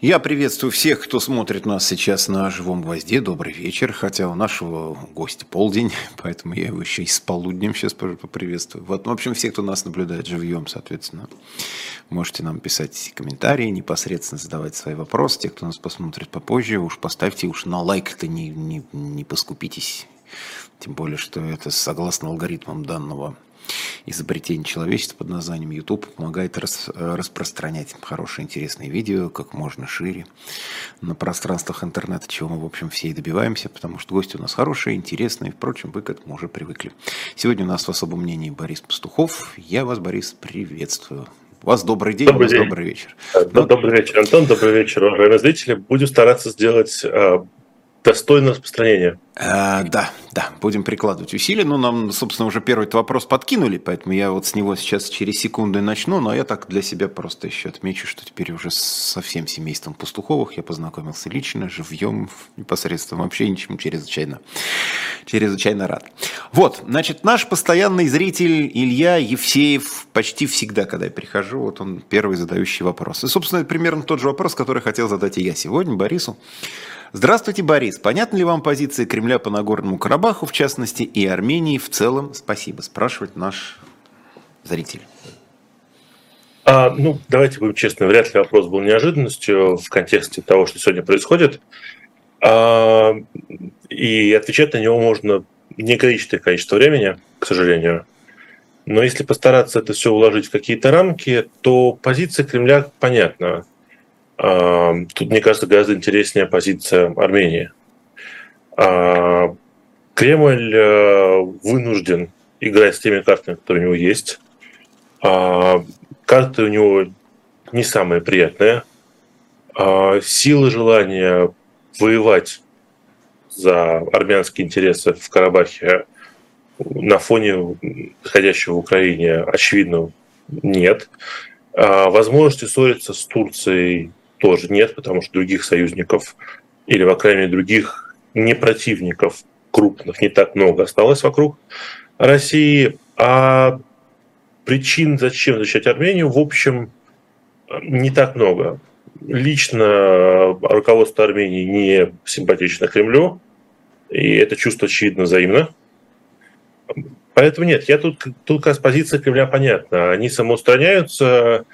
Я приветствую всех, кто смотрит нас сейчас на живом гвозде. Добрый вечер. Хотя у нашего гостя полдень, поэтому я его еще и с полуднем сейчас поприветствую. Вот, в общем, все, кто нас наблюдает живьем, соответственно, можете нам писать комментарии, непосредственно задавать свои вопросы. Те, кто нас посмотрит попозже, уж поставьте уж на лайк-то не, не, не поскупитесь. Тем более, что это согласно алгоритмам данного изобретение человечества под названием YouTube помогает рас, распространять хорошие, интересные видео как можно шире на пространствах интернета, чего мы, в общем, все и добиваемся, потому что гости у нас хорошие, интересные, впрочем, вы к этому уже привыкли. Сегодня у нас в особом мнении Борис Пастухов. Я вас, Борис, приветствую. У вас добрый день, добрый у вас день. добрый вечер. Ну, добрый вечер, Антон, добрый вечер, уважаемые зрители. Будем стараться сделать достойное распространение. А, да, да, будем прикладывать усилия. Ну, нам, собственно, уже первый вопрос подкинули, поэтому я вот с него сейчас через секунду и начну, но я так для себя просто еще отмечу, что теперь уже со всем семейством Пастуховых я познакомился лично, живьем, непосредственно вообще ничему чрезвычайно, чрезвычайно рад. Вот, значит, наш постоянный зритель Илья Евсеев почти всегда, когда я прихожу, вот он первый задающий вопрос. И, собственно, примерно тот же вопрос, который хотел задать и я сегодня Борису. Здравствуйте, Борис. Понятна ли вам позиция Кремля по Нагорному Карабаху, в частности, и Армении в целом? Спасибо, спрашивает наш зритель. А, ну, давайте будем честны, вряд ли вопрос был неожиданностью в контексте того, что сегодня происходит. А, и отвечать на него можно неограниченное количество времени, к сожалению. Но если постараться это все уложить в какие-то рамки, то позиция Кремля понятна. Тут, мне кажется, гораздо интереснее позиция Армении. Кремль э, вынужден играть с теми картами, которые у него есть. Карты у него не самые приятные. Силы желания воевать за армянские интересы в Карабахе на фоне происходящего в Украине, очевидно, нет. Возможности ссориться с Турцией тоже нет, потому что других союзников или, по крайней мере, других не противников крупных не так много осталось вокруг России. А причин, зачем защищать Армению, в общем, не так много. Лично руководство Армении не симпатично Кремлю, и это чувство очевидно взаимно. Поэтому нет, я тут, тут как раз позиция Кремля понятна. Они самоустраняются,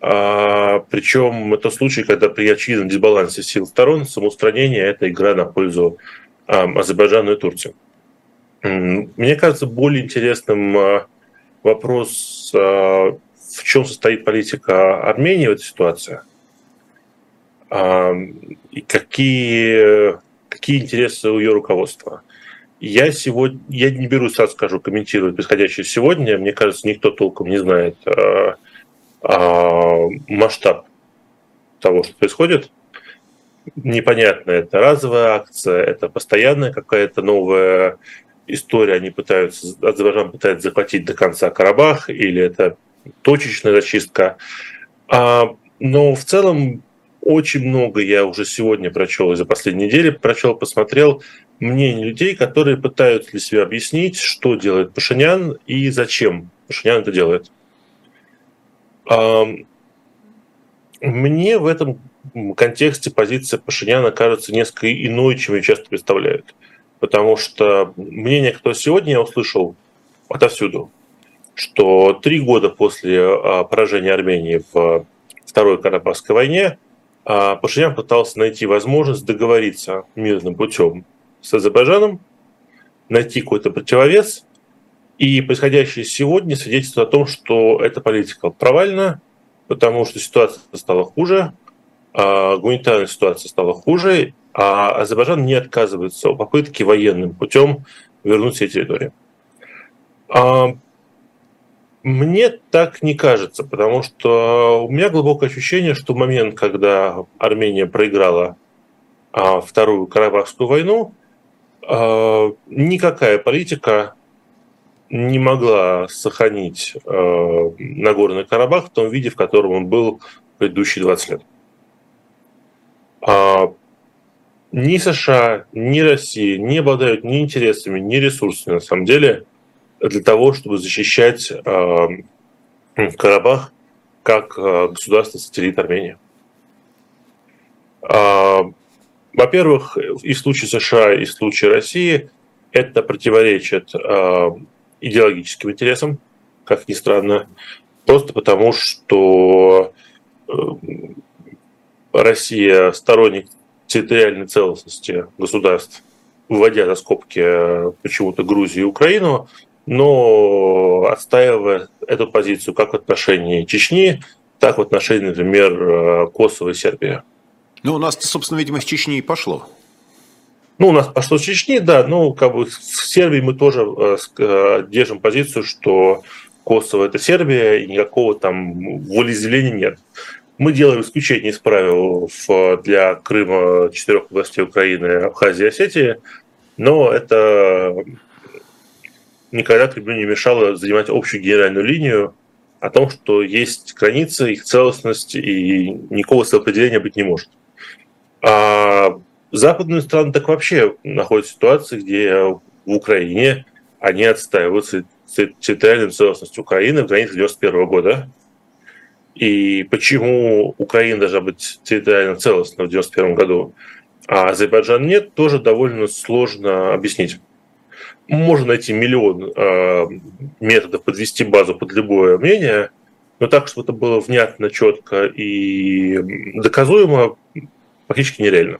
причем это случай, когда при очевидном дисбалансе сил сторон самоустранение – это игра на пользу а, Азербайджану и Турции. Мне кажется, более интересным а, вопрос, а, в чем состоит политика Армении в этой ситуации, а, и какие, какие интересы у ее руководства. Я сегодня, я не берусь, сразу скажу, комментировать происходящее сегодня. Мне кажется, никто толком не знает, а, а, масштаб того, что происходит. Непонятно, это разовая акция, это постоянная какая-то новая история, они пытаются, Азербайджан пытается захватить до конца Карабах, или это точечная зачистка. А, но в целом очень много я уже сегодня прочел за последние недели, прочел, посмотрел мнение людей, которые пытаются для себя объяснить, что делает Пашинян и зачем Пашинян это делает. Мне в этом контексте позиция Пашиняна кажется несколько иной, чем ее часто представляют. Потому что мнение, кто сегодня я услышал отовсюду, что три года после а, поражения Армении в Второй Карабахской войне а, Пашинян пытался найти возможность договориться мирным путем с Азербайджаном, найти какой-то противовес и происходящее сегодня свидетельствует о том, что эта политика провальна, потому что ситуация стала хуже, а гуманитарная ситуация стала хуже, а Азербайджан не отказывается от попытки военным путем вернуть все территории. А мне так не кажется, потому что у меня глубокое ощущение, что в момент, когда Армения проиграла а, Вторую Карабахскую войну, никакая политика не могла сохранить э, Нагорный Карабах в том виде, в котором он был предыдущие 20 лет. А, ни США, ни Россия не обладают ни интересами, ни ресурсами, на самом деле, для того, чтобы защищать э, Карабах как э, государство-сателлит Армении. Во-первых, и в случае США, и в случае России это противоречит идеологическим интересам, как ни странно, просто потому что Россия сторонник территориальной целостности государств, вводя за скобки э, почему-то Грузию и Украину, но отстаивая эту позицию как в отношении Чечни, так в отношении, например, э, Косово и Сербии. Ну, у нас, собственно, видимо, с Чечни и пошло. Ну, у нас пошло с Чечни, да, ну, как бы в Сербии мы тоже э, держим позицию, что Косово – это Сербия, и никакого там волеизъявления нет. Мы делаем исключение из правил для Крыма, четырех областей Украины, Абхазии и Осетии, но это никогда Кремлю не мешало занимать общую генеральную линию о том, что есть границы, их целостность, и никакого самоопределения быть не может. А западные страны так вообще находятся в ситуации, где в Украине они отстаивают территориальную целостность Украины в границах 1991 года, и почему Украина должна быть территориально целостна в 1991 году, а Азербайджан нет, тоже довольно сложно объяснить. Можно найти миллион э, методов подвести базу под любое мнение, но так, чтобы это было внятно, четко и доказуемо, практически нереально.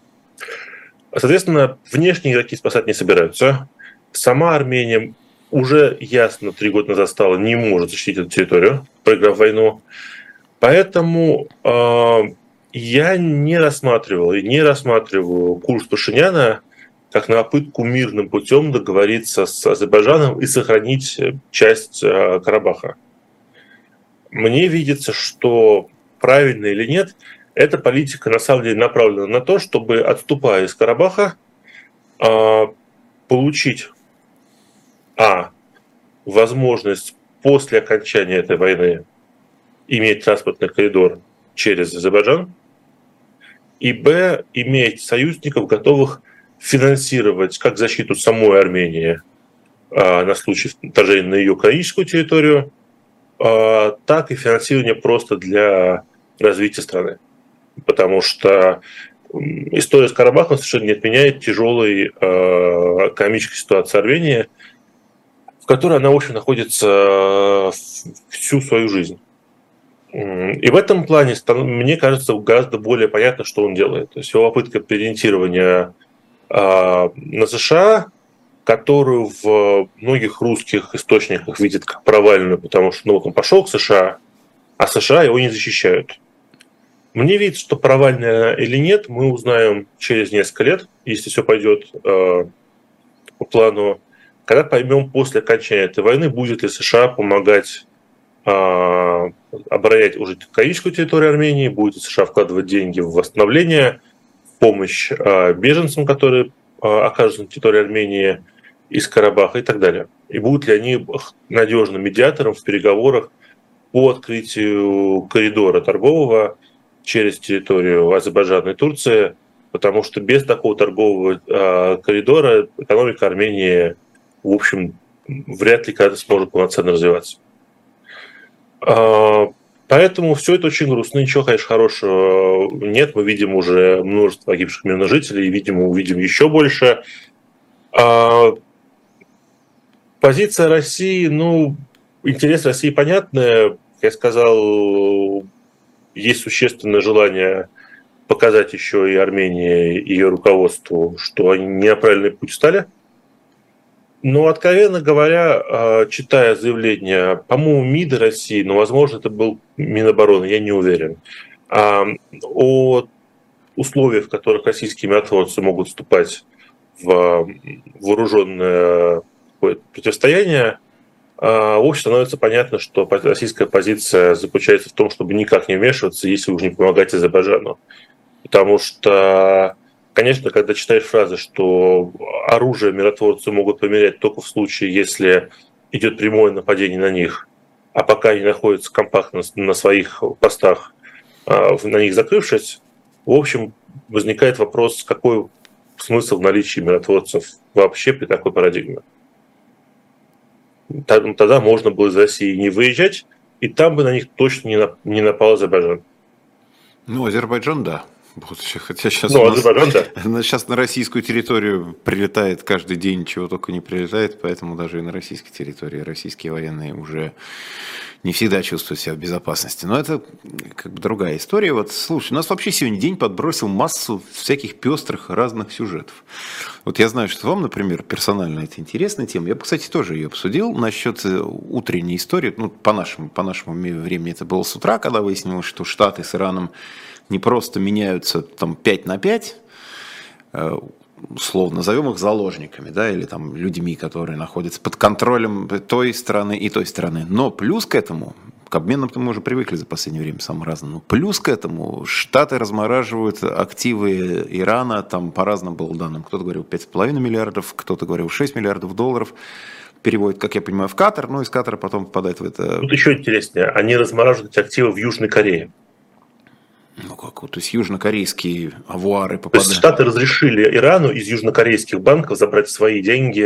Соответственно, внешние игроки спасать не собираются. Сама Армения уже ясно три года назад стала не может защитить эту территорию, проиграв войну. Поэтому э, я не рассматривал и не рассматриваю курс Пашиняна как на попытку мирным путем договориться с Азербайджаном и сохранить часть э, Карабаха. Мне видится, что правильно или нет, эта политика на самом деле направлена на то, чтобы, отступая из Карабаха, э, получить а возможность после окончания этой войны иметь транспортный коридор через Азербайджан, и б, иметь союзников, готовых финансировать как защиту самой Армении а, на случай вторжения на ее украинскую территорию, а, так и финансирование просто для развития страны. Потому что история с Карабахом совершенно не отменяет тяжелой а, экономической ситуации Армении, в которой она, в общем, находится всю свою жизнь. И в этом плане, мне кажется, гораздо более понятно, что он делает. То есть его попытка переориентирования а, на США, которую в многих русских источниках видят как провальную, потому что ну, он пошел к США, а США его не защищают. Мне видится, что провальная или нет, мы узнаем через несколько лет, если все пойдет э, по плану, когда поймем после окончания этой войны, будет ли США помогать а, оборонять уже экономическую территорию Армении, будет США вкладывать деньги в восстановление, в помощь а, беженцам, которые а, окажутся на территории Армении из Карабаха и так далее. И будут ли они надежным медиатором в переговорах по открытию коридора торгового через территорию Азербайджана и Турции, потому что без такого торгового коридора экономика Армении, в общем, вряд ли когда-то сможет полноценно развиваться. А, поэтому все это очень грустно. Ничего, конечно, хорошего нет. Мы видим уже множество погибших мирных жителей, видимо, увидим еще больше. А позиция России, ну, интерес России понятный. Я сказал, есть существенное желание показать еще и Армении, и ее руководству, что они не на правильный путь стали – ну, откровенно говоря, а, читая заявление, по-моему, МИДа России, но, возможно, это был Минобороны, я не уверен, а, о условиях, в которых российские миротворцы могут вступать в вооруженное противостояние, общем, становится понятно, что российская позиция заключается в том, чтобы никак не вмешиваться, если уж не помогать Азербайджану. Потому что Конечно, когда читаешь фразы, что оружие миротворцы могут померять только в случае, если идет прямое нападение на них, а пока они находятся компактно на своих постах, а, на них закрывшись, в общем, возникает вопрос, какой смысл в наличии миротворцев вообще при такой парадигме. Тогда можно было из России не выезжать, и там бы на них точно не напал Азербайджан. Ну, Азербайджан, да. Хотя сейчас, ну, нас, да. сейчас на российскую территорию прилетает каждый день, чего только не прилетает, поэтому даже и на российской территории российские военные уже не всегда чувствуют себя в безопасности. Но это как бы другая история. Вот, слушай, у нас вообще сегодня день подбросил массу всяких пестрых разных сюжетов. Вот я знаю, что вам, например, персонально это интересная тема. Я, кстати, тоже ее обсудил насчет э, утренней истории. Ну, по нашему, по нашему времени это было с утра, когда выяснилось, что Штаты с Ираном не просто меняются там 5 на 5, э, условно назовем их заложниками, да, или там людьми, которые находятся под контролем той страны и той страны. Но плюс к этому, к обменам мы уже привыкли за последнее время самым разным, но плюс к этому Штаты размораживают активы Ирана, там по разным было данным, кто-то говорил 5,5 миллиардов, кто-то говорил 6 миллиардов долларов, переводит, как я понимаю, в Катар, ну, из Катара потом попадает в это... Тут еще интереснее, они размораживают активы в Южной Корее. Ну как, то есть южнокорейские авуары попадают. То есть Штаты разрешили Ирану из южнокорейских банков забрать свои деньги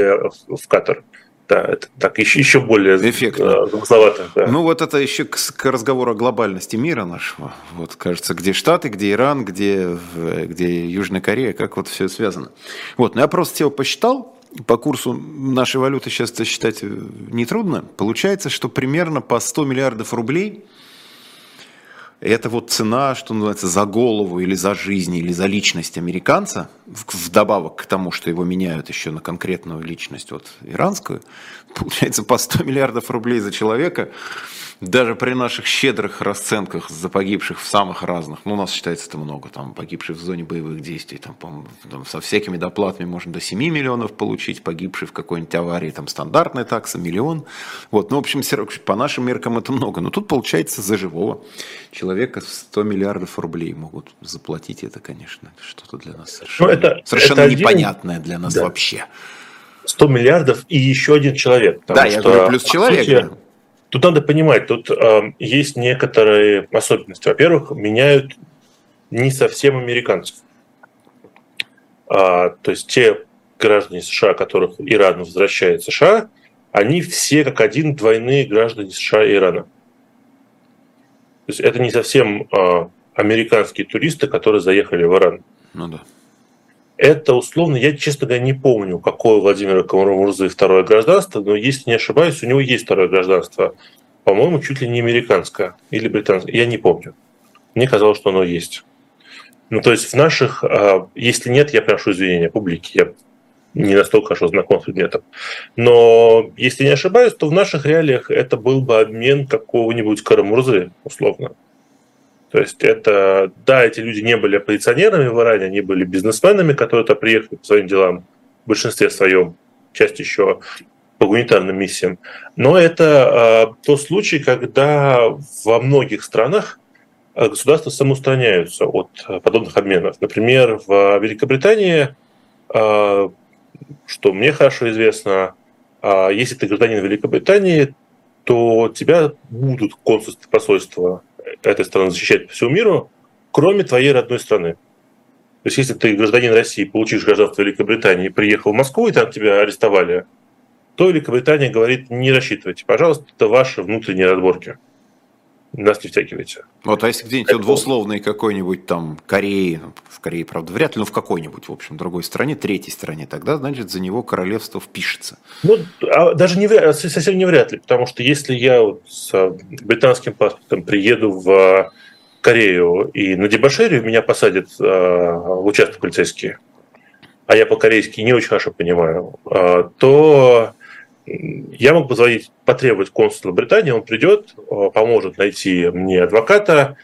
в Катар. Да, это так еще, еще более эффектно. Замысловато. Да. Ну вот это еще к, к разговору о глобальности мира нашего. Вот кажется, где Штаты, где Иран, где, где Южная Корея, как вот все связано. Вот, ну я просто тело посчитал, по курсу нашей валюты сейчас это считать нетрудно. Получается, что примерно по 100 миллиардов рублей – это вот цена, что называется, за голову или за жизнь, или за личность американца, вдобавок к тому, что его меняют еще на конкретную личность, вот иранскую, получается по 100 миллиардов рублей за человека – даже при наших щедрых расценках за погибших в самых разных, ну, у нас считается это много, там, погибших в зоне боевых действий, там, там со всякими доплатами можно до 7 миллионов получить, погибший в какой-нибудь аварии, там, стандартная такса, миллион. Вот, ну, в общем, по нашим меркам это много, но тут, получается, за живого человека 100 миллиардов рублей могут заплатить, это, конечно, что-то для нас совершенно, это, совершенно это непонятное один... для нас да. вообще. 100 миллиардов и еще один человек. Да, я говорю, плюс человек. Сути, Тут надо понимать, тут э, есть некоторые особенности. Во-первых, меняют не совсем американцев. А, то есть те граждане США, которых Иран возвращает США, они все как один двойные граждане США и Ирана. То есть это не совсем э, американские туристы, которые заехали в Иран. Ну да. Это условно, я, честно говоря, не помню, какое у Владимира Камарумурзы второе гражданство, но если не ошибаюсь, у него есть второе гражданство. По-моему, чуть ли не американское или британское. Я не помню. Мне казалось, что оно есть. Ну, то есть в наших, а, если нет, я прошу извинения публики, я не настолько хорошо знаком с предметом. Но если не ошибаюсь, то в наших реалиях это был бы обмен какого-нибудь Карамурзы, условно. То есть это, да, эти люди не были оппозиционерами в Иране, они были бизнесменами, которые туда приехали по своим делам, в большинстве своем, часть еще по гуманитарным миссиям. Но это э, тот случай, когда во многих странах а, государства самоустраняются от подобных обменов. Например, в Великобритании, э, что мне хорошо известно, э, если ты гражданин Великобритании, то тебя будут консульство посольства этой страны защищать по всему миру, кроме твоей родной страны. То есть, если ты гражданин России, получишь гражданство Великобритании, приехал в Москву, и там тебя арестовали, то Великобритания говорит, не рассчитывайте, пожалуйста, это ваши внутренние разборки нас не втягивайте. Вот, а если где-нибудь вот в условной какой-нибудь там Корее, ну, в Корее, правда, вряд ли, но в какой-нибудь, в общем, другой стране, третьей стране, тогда, значит, за него королевство впишется. Ну, а даже не, совсем не вряд ли, потому что если я вот с британским паспортом приеду в Корею и на дебошерию меня посадят э, в участок полицейские, а я по-корейски не очень хорошо понимаю, э, то я мог позвонить, потребовать консула Британии, он придет, э, поможет найти мне адвоката.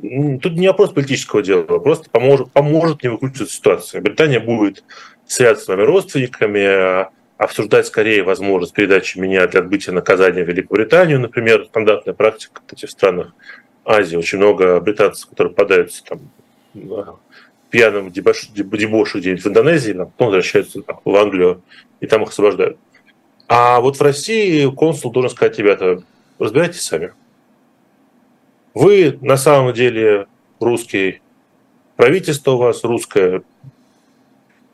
Тут не вопрос политического дела, просто поможет, поможет мне выкрутиться ситуации. Британия будет связаться с моими родственниками, обсуждать скорее возможность передачи меня для отбытия наказания в Великобританию, например, стандартная практика в странах Азии. Очень много британцев, которые попадаются там пьяным дебош, дебошу где-нибудь в Индонезии, потом возвращаются в Англию и там их освобождают. А вот в России консул должен сказать, ребята, разбирайтесь сами. Вы на самом деле русский, правительство у вас русское,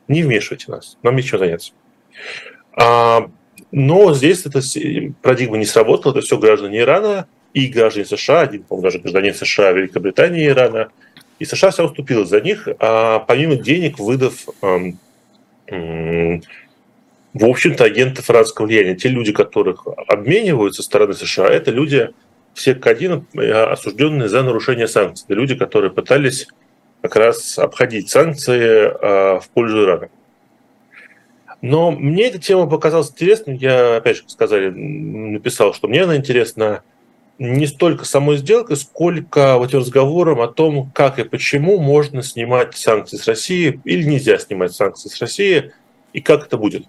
не вмешивайте нас, нам нечем заняться. А, но здесь эта парадигма не сработала, это все граждане Ирана и граждане США, один, по-моему, даже гражданин США, Великобритании и Ирана. И США вся уступила за них, а помимо денег выдав в общем-то, агенты французского влияния. Те люди, которых обменивают со стороны США, это люди все к один э, осужденные за нарушение санкций. Это люди, которые пытались как раз обходить санкции э, в пользу Ирана. Но мне эта тема показалась интересной. Я, опять же, как сказали, написал, что мне она интересна не столько самой сделкой, сколько вот разговором о том, как и почему можно снимать санкции с России или нельзя снимать санкции с России, и как это будет.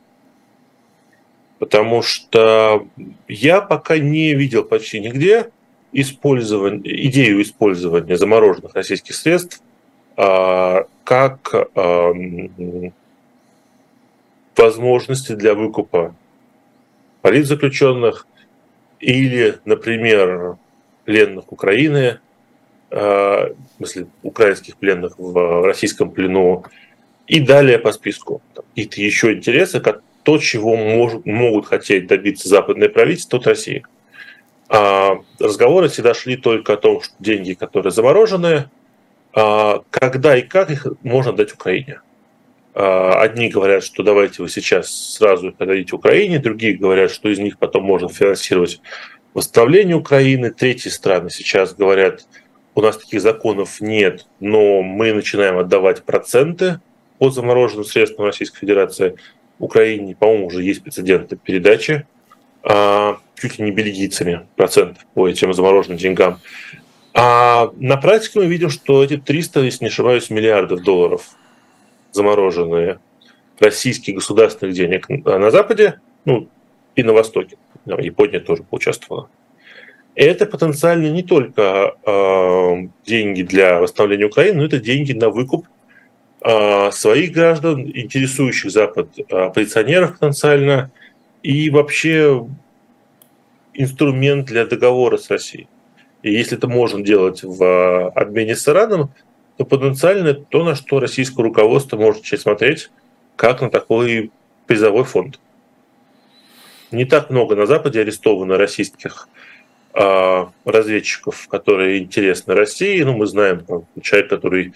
Потому что я пока не видел почти нигде использование, идею использования замороженных российских средств а, как возможности для выкупа политзаключенных или, например, пленных Украины, а, в смысле, украинских пленных в российском плену, и далее по списку. Какие-то еще интересы, то, чего мож, могут хотеть добиться западные правительства от России. А разговоры всегда шли только о том, что деньги, которые заморожены, а когда и как их можно дать Украине. А одни говорят, что давайте вы сейчас сразу их Украине, другие говорят, что из них потом можно финансировать восстановление Украины. Третьи страны сейчас говорят, у нас таких законов нет, но мы начинаем отдавать проценты по замороженным средствам Российской Федерации – Украине, по-моему, уже есть прецеденты передачи а, чуть ли не бельгийцами процентов по этим замороженным деньгам. А на практике мы видим, что эти 300, если не ошибаюсь, миллиардов долларов замороженные российских государственных денег на Западе, ну и на Востоке, Япония тоже поучаствовала. Это потенциально не только э, деньги для восстановления Украины, но это деньги на выкуп своих граждан, интересующих Запад оппозиционеров потенциально, и вообще инструмент для договора с Россией. И если это можно делать в обмене с Ираном, то потенциально то, на что российское руководство может сейчас смотреть, как на такой призовой фонд. Не так много на Западе арестовано российских а, разведчиков, которые интересны России. Ну, мы знаем, человек, который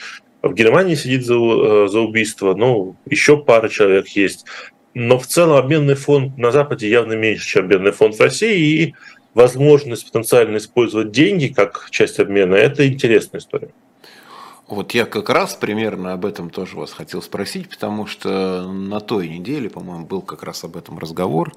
в Германии сидит за, э, за убийство, ну, еще пара человек есть. Но в целом обменный фонд на Западе явно меньше, чем обменный фонд в России, и возможность потенциально использовать деньги как часть обмена – это интересная история. Вот я как раз примерно об этом тоже вас хотел спросить, потому что на той неделе, по-моему, был как раз об этом разговор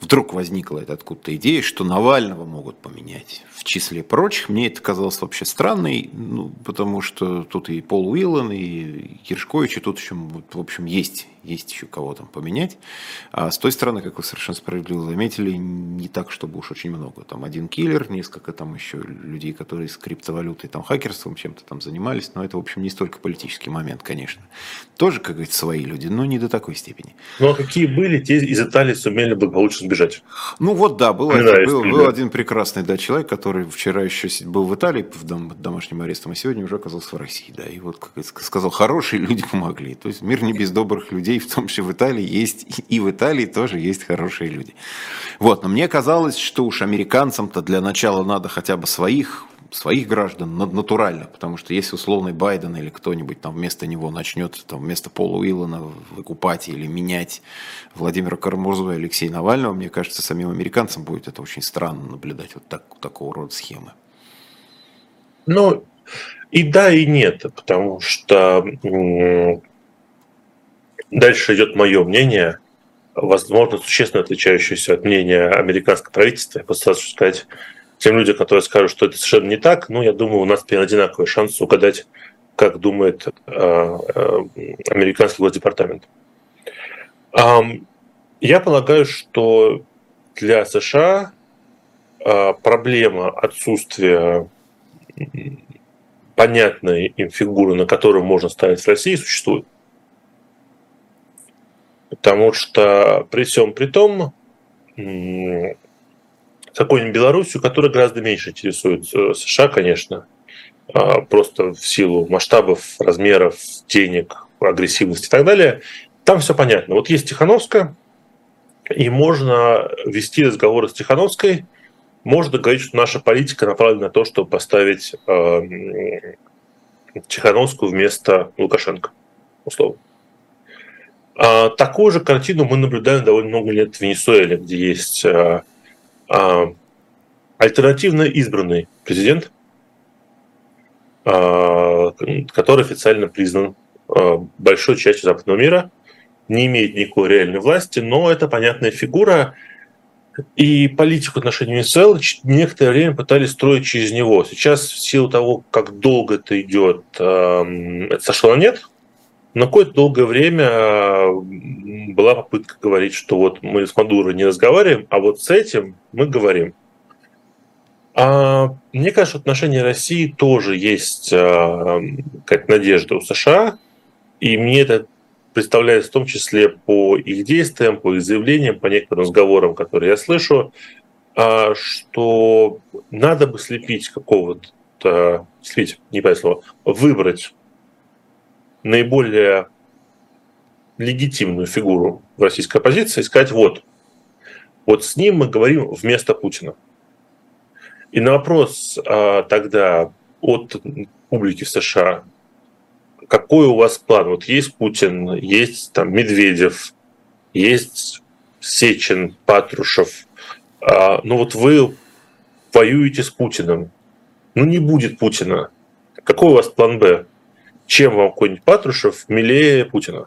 вдруг возникла эта откуда-то идея, что Навального могут поменять. В числе прочих, мне это казалось вообще странной, ну, потому что тут и Пол Уиллан, и Киршкович, и тут еще, в общем, есть, есть еще кого там поменять. А с той стороны, как вы совершенно справедливо заметили, не так, чтобы уж очень много. Там один киллер, несколько там еще людей, которые с криптовалютой, там хакерством чем-то там занимались, но это, в общем, не столько политический момент, конечно. Тоже, как говорится, свои люди, но не до такой степени. Ну, а какие были, те из Италии сумели благополучно сбежать. Ну вот да, был, один, был, был один прекрасный да, человек, который вчера еще был в Италии в дом, домашнем арестом, а сегодня уже оказался в России. Да, и вот, как сказал, хорошие люди помогли. То есть мир не без добрых людей, в том числе в Италии есть, и в Италии тоже есть хорошие люди. Вот, но мне казалось, что уж американцам-то для начала надо хотя бы своих своих граждан натурально, потому что если условный Байден или кто-нибудь там вместо него начнет там, вместо Пола Уиллана выкупать или менять Владимира Карамурзова и Алексея Навального, мне кажется, самим американцам будет это очень странно наблюдать вот так, такого рода схемы. Ну, и да, и нет, потому что дальше идет мое мнение, возможно, существенно отличающееся от мнения американского правительства. Я постараюсь сказать тем людям, которые скажут, что это совершенно не так, ну, я думаю, у нас примерно одинаковый шанс угадать, как думает э, э, американский госдепартамент. Я полагаю, что для США э, проблема отсутствия понятной им фигуры, на которую можно ставить в России, существует. Потому что при всем при том, какой-нибудь Белоруссию, которая гораздо меньше интересует э, США, конечно, а, просто в силу масштабов, размеров, денег, агрессивности и так далее. Там все понятно. Вот есть Тихановская, и можно вести разговоры с Тихановской, можно говорить, что наша политика направлена на то, чтобы поставить э, Тихановскую вместо Лукашенко, условно. А, такую же картину мы наблюдаем довольно много лет в Венесуэле, где есть а, а, альтернативно избранный президент, который официально признан большой частью западного мира, не имеет никакой реальной власти, но это понятная фигура, и политику отношений Венесуэлы некоторое время пытались строить через него. Сейчас в силу того, как долго это идет, это сошло нет. Но какое-то долгое время была попытка говорить, что вот мы с Мадуро не разговариваем, а вот с этим мы говорим. А мне кажется, в отношении России тоже есть какая-то надежда у США, и мне это представляется в том числе по их действиям, по их заявлениям, по некоторым разговорам, которые я слышу, а, что надо бы слепить какого-то, слепить, не слово, выбрать наиболее легитимную фигуру в российской оппозиции и сказать, вот, вот с ним мы говорим вместо Путина. И на вопрос а, тогда от публики в США, какой у вас план? Вот есть Путин, есть там Медведев, есть Сечин, Патрушев. А, ну вот вы воюете с Путиным. Ну не будет Путина. Какой у вас план Б? Чем вам какой-нибудь Патрушев милее Путина?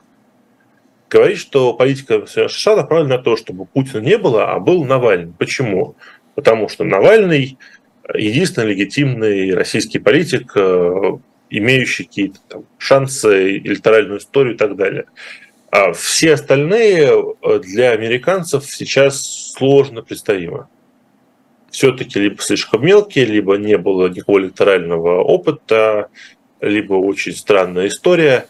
Говорит, что политика США направлена на то, чтобы Путина не было, а был Навальный. Почему? Потому что Навальный единственный легитимный российский политик, э, имеющий какие-то там шансы, электоральную историю и так далее. А все остальные для американцев сейчас сложно представимы. Все-таки либо слишком мелкие, либо не было никакого электорального опыта, либо очень странная история.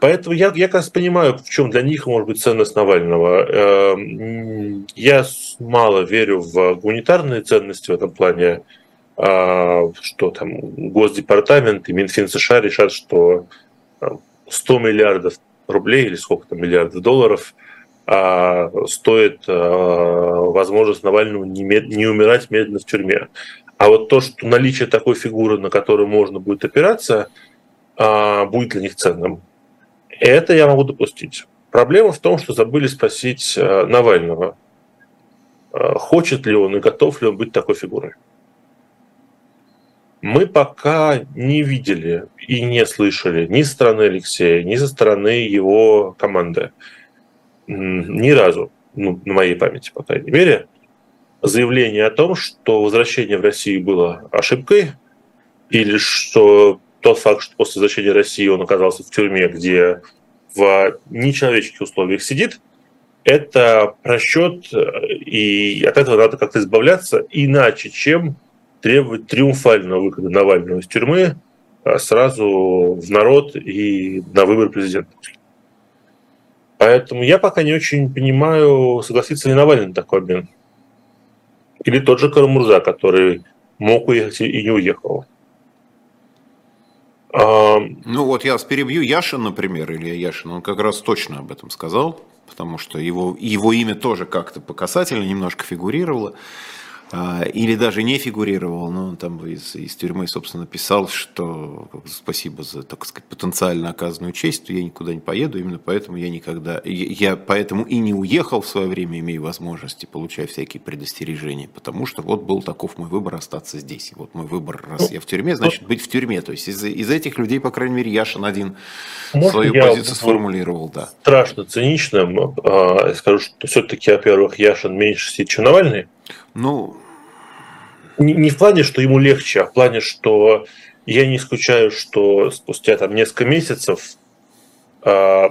Поэтому я, я как раз понимаю, в чем для них может быть ценность Навального. Эм, я мало верю в гуманитарные ценности в этом плане. А, что там Госдепартамент и Минфин США решат, что 100 миллиардов рублей или сколько там миллиардов долларов а, стоит а, возможность Навальному не, не умирать медленно в тюрьме. А вот то, что наличие такой фигуры, на которую можно будет опираться, будет для них ценным, это я могу допустить. Проблема в том, что забыли спросить Навального, хочет ли он и готов ли он быть такой фигурой. Мы пока не видели и не слышали ни со стороны Алексея, ни со стороны его команды. Ни разу, ну, на моей памяти, по крайней мере, заявление о том, что возвращение в Россию было ошибкой, или что тот факт, что после возвращения в Россию он оказался в тюрьме, где в нечеловеческих условиях сидит, это просчет, и от этого надо как-то избавляться, иначе, чем требовать триумфального выхода Навального из тюрьмы а сразу в народ и на выбор президента. Поэтому я пока не очень понимаю, согласится ли Навальный на такой обмен. Или тот же Карамурза, который мог уехать и не уехал. А... Ну вот я перебью. Яшин, например, Илья Яшин, он как раз точно об этом сказал, потому что его, его имя тоже как-то по касательно немножко фигурировало. А, или даже не фигурировал, но он там из, из тюрьмы, собственно, писал, что спасибо за, так сказать, потенциально оказанную честь, я никуда не поеду, именно поэтому я никогда, я поэтому и не уехал в свое время, имея возможности, получая всякие предостережения, потому что вот был таков мой выбор остаться здесь. Вот мой выбор, раз я в тюрьме, значит быть в тюрьме. То есть из, из этих людей, по крайней мере, Яшин один Можно свою позицию сформулировал, да. Страшно циничным, а, скажу, что все-таки, во-первых, Яшин меньше сидит, чем Навальный, ну, не, не в плане, что ему легче, а в плане, что я не исключаю, что спустя там несколько месяцев э,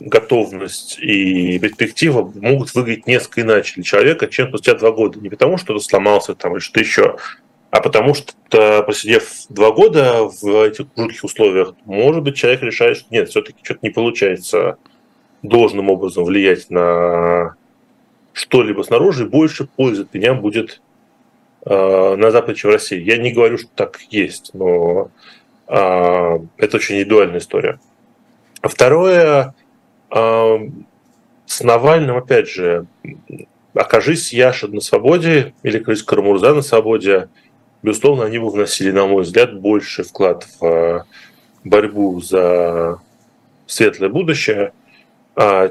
готовность и перспектива могут выглядеть несколько иначе для человека, чем спустя два года. Не потому, что он сломался там или что еще, а потому что, посидев два года в этих жутких условиях, может быть, человек решает, что нет, все-таки что-то не получается должным образом влиять на что-либо снаружи, больше пользы от меня будет э, на Западе, чем в России. Я не говорю, что так есть, но э, это очень индивидуальная история. Второе, э, с Навальным, опять же, окажись Яша на свободе или окажись Карамурза на свободе, безусловно, они бы вносили, на мой взгляд, больше вклад в борьбу за светлое будущее,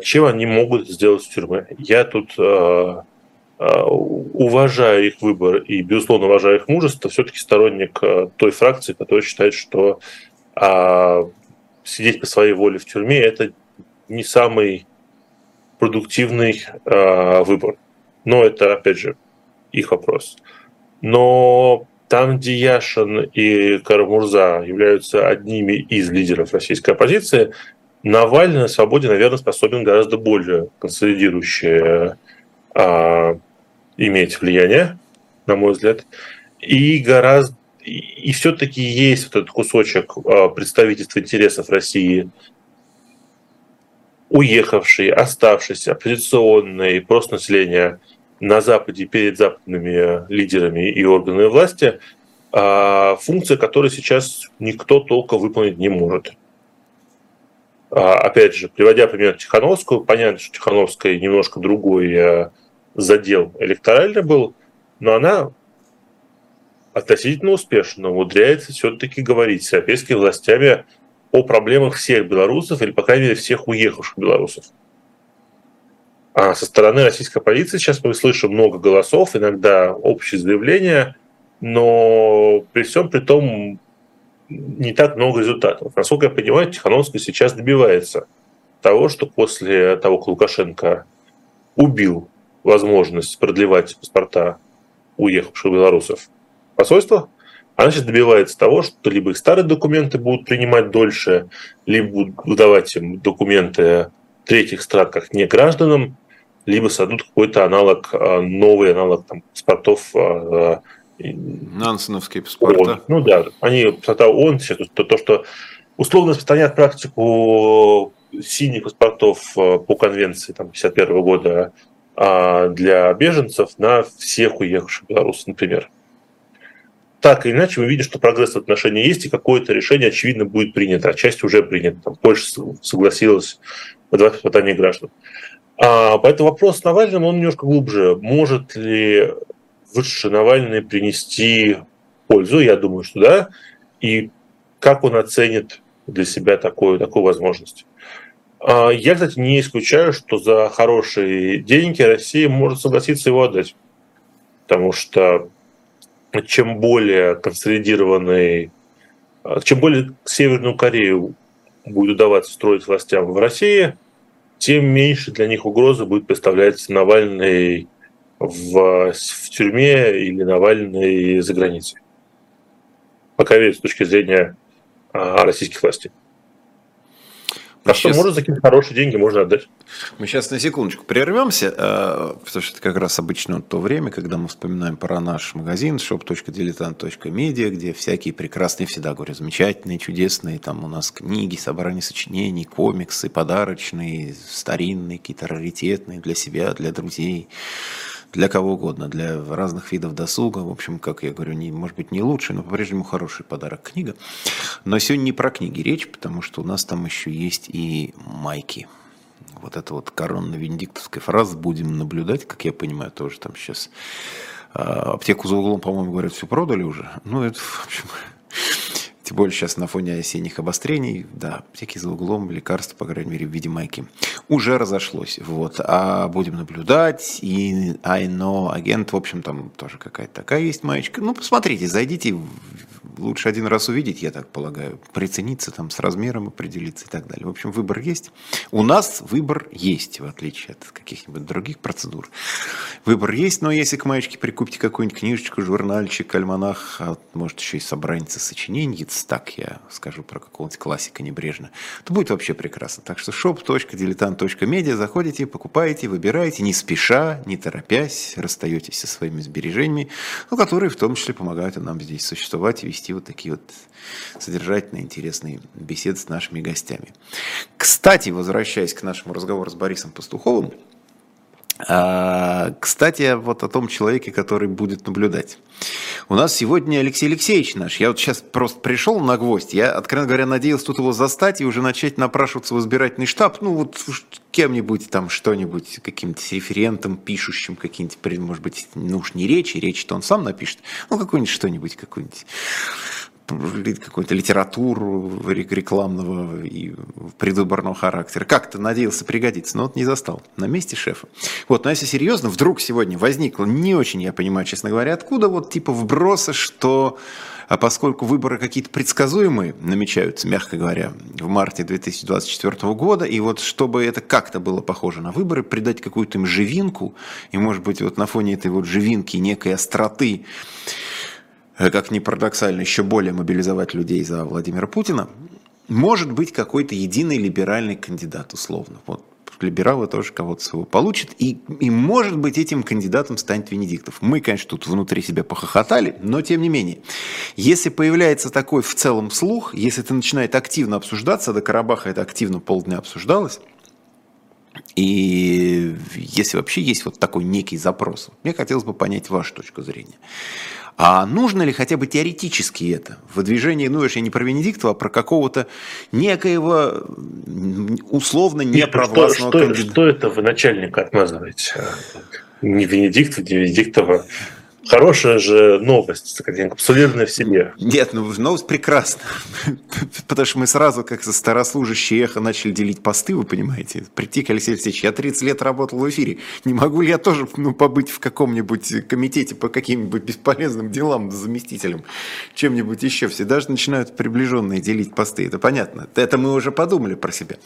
чем они могут сделать в тюрьме. Я тут а, а, уважаю их выбор и, безусловно, уважаю их мужество, все-таки сторонник той фракции, которая считает, что сидеть по своей воле в тюрьме – это не самый продуктивный выбор. Но это, опять же, их вопрос. Но там, где Яшин и Карамурза являются одними из лидеров российской оппозиции, Навальный на свободе, наверное, способен гораздо более консолидирующее а, иметь влияние, на мой взгляд, и гораздо и, все-таки есть вот этот кусочек а, представительства интересов России, уехавший, оставшийся, оппозиционный, просто население на Западе перед западными лидерами и органами власти, а, функция, которую сейчас никто толком выполнить не может. А, опять же, приводя пример Тихановскую, понятно, что Тихановская немножко другой э, задел электоральный был, но она относительно успешно умудряется все-таки говорить с европейскими властями о проблемах всех белорусов или, по крайней мере, всех уехавших белорусов. А со стороны российской полиции сейчас мы слышим много голосов, иногда общие заявления, но при всем при том не так много результатов. Насколько я понимаю, Тихановская сейчас добивается того, что после того, как Лукашенко убил возможность продлевать паспорта уехавших белорусов посольства, она сейчас добивается того, что либо их старые документы будут принимать дольше, либо будут выдавать им документы третьих стран как не гражданам, либо создадут какой-то аналог, а, новый аналог там, паспортов а, Нансеновские паспорта. ООН. Ну да, они паспорта ООН, то, то, что условно распространяют практику синих паспортов э, по конвенции там, 51 года а, для беженцев на всех уехавших белорусов, например. Так или иначе, мы видим, что прогресс в отношении есть, и какое-то решение, очевидно, будет принято, а часть уже принята. Там, Польша согласилась выдавать испытания граждан. А, поэтому вопрос с Навальным, он немножко глубже. Может ли вышедший Навальный принести пользу, я думаю, что да, и как он оценит для себя такую, такую возможность. А, я, кстати, не исключаю, что за хорошие деньги Россия может согласиться его отдать. Потому что чем более консолидированный, а, чем более Северную Корею будет удаваться строить властям в России, тем меньше для них угрозы будет представлять Навальный в, в тюрьме или Навальный за границей. Пока верить с точки зрения а, российских властей. А что сейчас... можно за какие-то хорошие деньги можно отдать. Мы сейчас на секундочку прервемся, э, потому что это как раз обычно то время, когда мы вспоминаем про наш магазин shop.diletant.media, где всякие прекрасные, всегда говорю, замечательные, чудесные, там у нас книги, собрания сочинений, комиксы, подарочные, старинные, какие-то раритетные для себя, для друзей для кого угодно, для разных видов досуга. В общем, как я говорю, не, может быть, не лучший, но по-прежнему хороший подарок книга. Но сегодня не про книги речь, потому что у нас там еще есть и майки. Вот это вот коронно-венедиктовская фраза «будем наблюдать», как я понимаю, тоже там сейчас а, аптеку за углом, по-моему, говорят, все продали уже. Ну, это, в общем, тем более сейчас на фоне осенних обострений, да, всякие за углом, лекарства, по крайней мере, в виде майки, уже разошлось. Вот. А будем наблюдать, и I know агент, в общем, там тоже какая-то такая есть маечка. Ну, посмотрите, зайдите, лучше один раз увидеть, я так полагаю, прицениться там с размером, определиться и так далее. В общем, выбор есть. У нас выбор есть, в отличие от каких-нибудь других процедур. Выбор есть, но если к маечке прикупите какую-нибудь книжечку, журнальчик, альманах, а может еще и собрание сочинений, так я скажу про какого-нибудь классика небрежно, то будет вообще прекрасно. Так что shop.diletant.media заходите, покупаете, выбираете, не спеша, не торопясь, расстаетесь со своими сбережениями, но которые в том числе помогают нам здесь существовать и вести вот такие вот содержательные, интересные беседы с нашими гостями. Кстати, возвращаясь к нашему разговору с Борисом Пастуховым, кстати, вот о том человеке, который будет наблюдать. У нас сегодня Алексей Алексеевич наш. Я вот сейчас просто пришел на гвоздь. Я, откровенно говоря, надеялся тут его застать и уже начать напрашиваться в избирательный штаб. Ну, вот кем-нибудь там что-нибудь, каким-нибудь референтом, пишущим какие-нибудь, может быть, ну уж не речи, речь-то он сам напишет. Ну, какой-нибудь что-нибудь, какой-нибудь какую-то литературу рекламного и предвыборного характера. Как-то надеялся пригодиться, но вот не застал. На месте шефа. Вот, но если серьезно, вдруг сегодня возникло, не очень я понимаю, честно говоря, откуда вот типа вбросы, что а поскольку выборы какие-то предсказуемые намечаются, мягко говоря, в марте 2024 года, и вот чтобы это как-то было похоже на выборы, придать какую-то им живинку, и может быть вот на фоне этой вот живинки некой остроты, как ни парадоксально, еще более мобилизовать людей за Владимира Путина, может быть какой-то единый либеральный кандидат, условно. Вот либералы тоже кого-то своего получат, и, и может быть этим кандидатом станет Венедиктов. Мы, конечно, тут внутри себя похохотали, но тем не менее. Если появляется такой в целом слух, если это начинает активно обсуждаться, до Карабаха это активно полдня обсуждалось, и если вообще есть вот такой некий запрос, мне хотелось бы понять вашу точку зрения. А нужно ли хотя бы теоретически это? В движении, ну, я не про Венедиктова, а про какого-то некоего условно непровластного что, что, что это вы начальника отмазываете? Не Венедиктова, не Венедиктова. Хорошая же новость, капсулированная в себе. Нет, ну новость прекрасна. Потому что мы сразу, как со старослужащие эхо, начали делить посты, вы понимаете. Прийти к Алексею Алексеевичу, я 30 лет работал в эфире. Не могу ли я тоже ну, побыть в каком-нибудь комитете по каким-нибудь бесполезным делам заместителем, чем-нибудь еще. Все даже начинают приближенные делить посты. Это понятно. Это мы уже подумали про себя.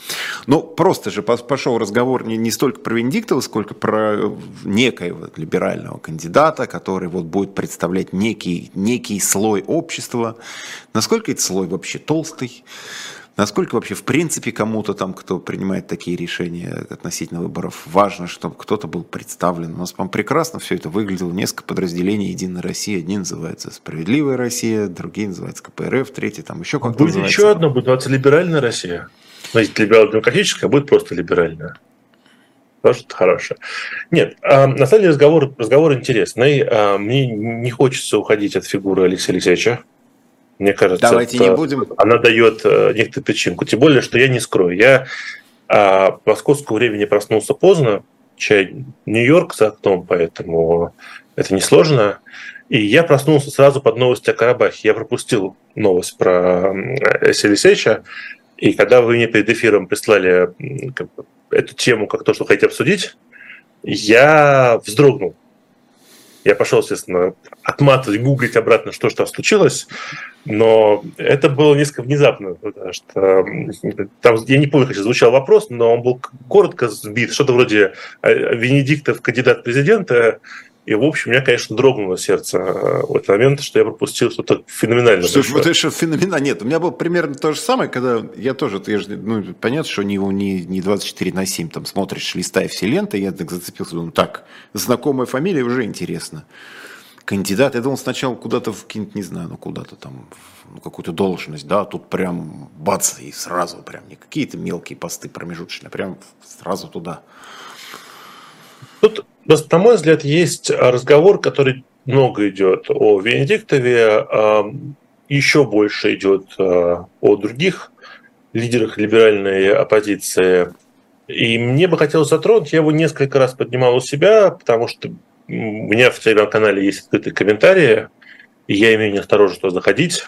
Но просто же пошел разговор не, не столько про Венедиктова, сколько про некоего либерального кандидата, который вот будет представлять некий, некий слой общества. Насколько этот слой вообще толстый? Насколько вообще в принципе кому-то там, кто принимает такие решения относительно выборов, важно, чтобы кто-то был представлен. У нас, по прекрасно все это выглядело. Несколько подразделений «Единая Россия». Один называется «Справедливая Россия», другие называются КПРФ, третий там еще как-то Будет называется. еще одно, будет называться «Либеральная Россия». Значит, либерально-демократическая будет просто либеральная. Тоже хорошее. Нет, а, на самом деле разговор, разговор интересный. А, мне не хочется уходить от фигуры Алексея Алексеевича. Мне кажется, Давайте не будем. она дает э, некоторую причинку. Тем более, что я не скрою. Я а, по московскому времени проснулся поздно, чай Нью-Йорк за окном, поэтому это несложно. И я проснулся сразу под новости о Карабахе. Я пропустил новость про Алексея Алексеевича. И когда вы мне перед эфиром прислали эту тему как то, что хотите обсудить, я вздрогнул. Я пошел, естественно, отматывать, гуглить обратно, что же там случилось, но это было несколько внезапно, потому что там, я не помню, как звучал вопрос, но он был коротко сбит, что-то вроде «А, Венедиктов кандидат президента, и, в общем, у меня, конечно, дрогнуло сердце э, в этот момент, что я пропустил что-то феноменальное. Что вот это что феноменально. Нет, у меня было примерно то же самое, когда я тоже, я же, ну, понятно, что не, не, не 24 на 7 там смотришь, листая все ленты, я так зацепился, думаю, так, знакомая фамилия уже интересно. Кандидат, я думал сначала куда-то в какие не знаю, ну куда-то там, ну, какую-то должность, да, тут прям бац, и сразу прям не какие-то мелкие посты промежуточные, а прям сразу туда. Тут на мой взгляд, есть разговор, который много идет о Венедиктове, а, еще больше идет а, о других лидерах либеральной оппозиции. И мне бы хотелось затронуть, я его несколько раз поднимал у себя, потому что у меня в телеграм-канале есть открытые комментарии, и я имею неосторожность туда заходить,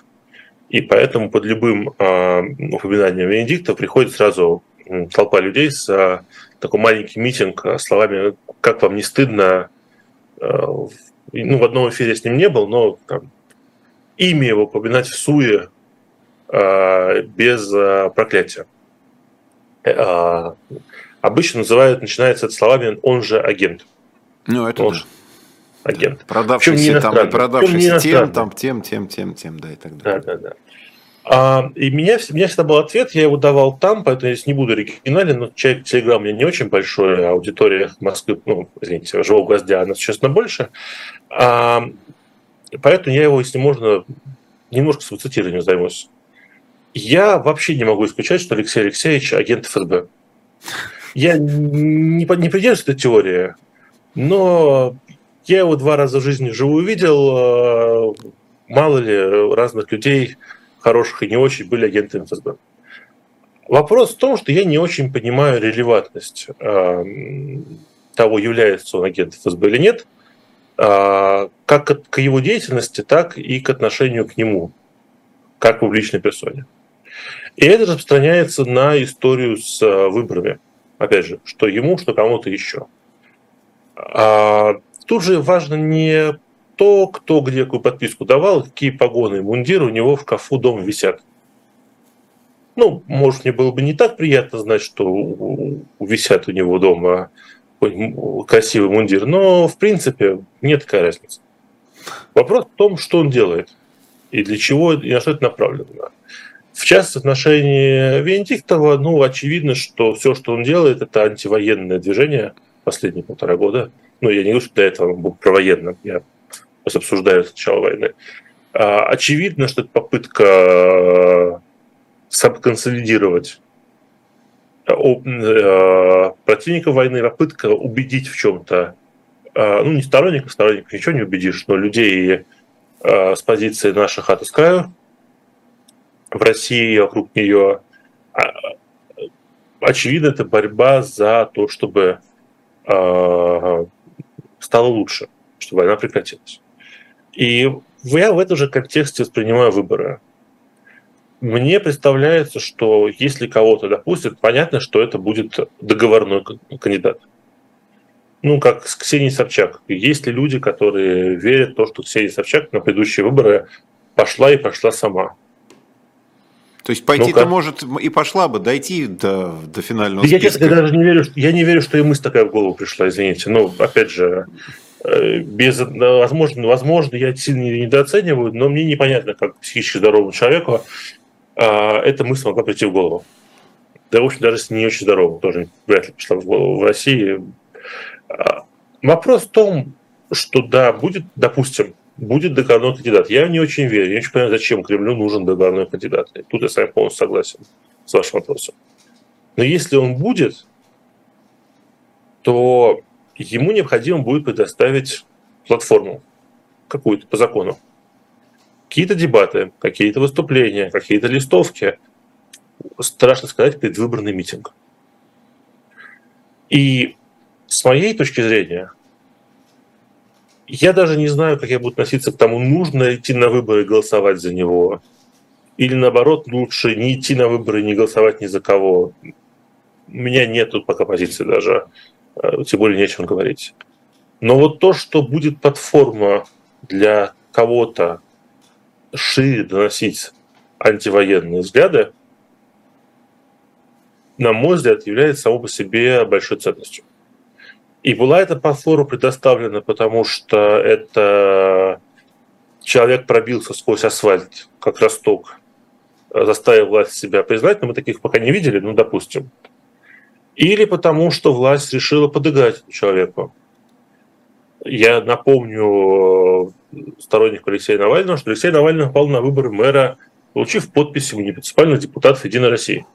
и поэтому под любым э, упоминанием Венедикта приходит сразу толпа людей с такой маленький митинг словами как вам не стыдно, э, ну, в одном эфире с ним не был, но там, имя его поминать в суе э, без проклятия. Обычно называют, начинается это словами «он же агент». Ну, это он да. агент. Продавшийся там, продавшийся тем, там, тем, тем, тем, тем, да, и так далее. Да, да, да. А, и меня, меня всегда был ответ, я его давал там, поэтому я здесь не буду оригинален, но Телеграм у меня не очень большой, а аудитория Москвы, ну, извините, живого гвоздя, она существенно больше. А, поэтому я его, если можно, немножко с цитированием займусь. Я вообще не могу исключать, что Алексей Алексеевич агент ФСБ. Я не, не придерживаюсь этой теории, но Я его два раза в жизни живую видел. Мало ли разных людей, хороших и не очень, были агентами ФСБ. Вопрос в том, что я не очень понимаю релевантность того, является он агентом ФСБ или нет, как к его деятельности, так и к отношению к нему, как публичной персоне. И это распространяется на историю с э, выборами. Опять же, что ему, что кому-то еще. А тут же важно не то, кто где какую подписку давал, какие погоны и мундиры у него в шкафу дома висят. Ну, может, мне было бы не так приятно знать, что висят у него дома красивый мундир, но, в принципе, нет такая разница. Вопрос в том, что он делает и для чего и на что это направлено. В частности, в отношении Венедиктова, ну, очевидно, что все, что он делает, это антивоенное движение последние полтора года. Ну, я не говорю, что до этого он был провоенным, я просто обсуждаю начало войны. А, очевидно, что это попытка э, консолидировать э, э, противников войны, попытка убедить в чем-то, ну, не сторонников, сторонников ничего не убедишь, но людей с позиции наших с краю, в России вокруг нее, а, очевидно, это борьба за то, чтобы а, стало лучше, чтобы война прекратилась. И я в этом же контексте воспринимаю выборы. Мне представляется, что если кого-то допустят, понятно, что это будет договорной кандидат. Ну, как с Ксенией Собчак. Есть ли люди, которые верят в то, что Ксения Собчак на предыдущие выборы пошла и пошла сама? То есть пойти-то, ну может, и пошла бы, дойти до, до финального я, списка. Я даже не верю, я не верю, что и мысль такая в голову пришла, извините. Ну, опять же, без, возможно, возможно, я сильно недооцениваю, но мне непонятно, как психически здоровому человеку а, эта мысль могла прийти в голову. Да, в общем, даже если не очень здоровому, тоже вряд ли пришла в голову в России. А, вопрос в том, что да, будет, допустим, будет договорной кандидат. Я не очень верю. Я не очень понимаю, зачем Кремлю нужен договорной кандидат. И тут я с вами полностью согласен с вашим вопросом. Но если он будет, то ему необходимо будет предоставить платформу какую-то по закону. Какие-то дебаты, какие-то выступления, какие-то листовки. Страшно сказать, предвыборный митинг. И с моей точки зрения – я даже не знаю, как я буду относиться к тому, нужно идти на выборы и голосовать за него. Или наоборот, лучше не идти на выборы и не голосовать ни за кого. У меня нет тут пока позиции даже, тем более не о чем говорить. Но вот то, что будет платформа для кого-то шире доносить антивоенные взгляды, на мой взгляд, является само по себе большой ценностью. И была эта платформа предоставлена, потому что это человек пробился сквозь асфальт, как росток, заставив власть себя признать, но мы таких пока не видели, ну, допустим. Или потому что власть решила подыграть человеку. Я напомню стороннику Алексея Навального, что Алексей Навальный попал на выборы мэра, получив подписи муниципальных депутатов Единой России.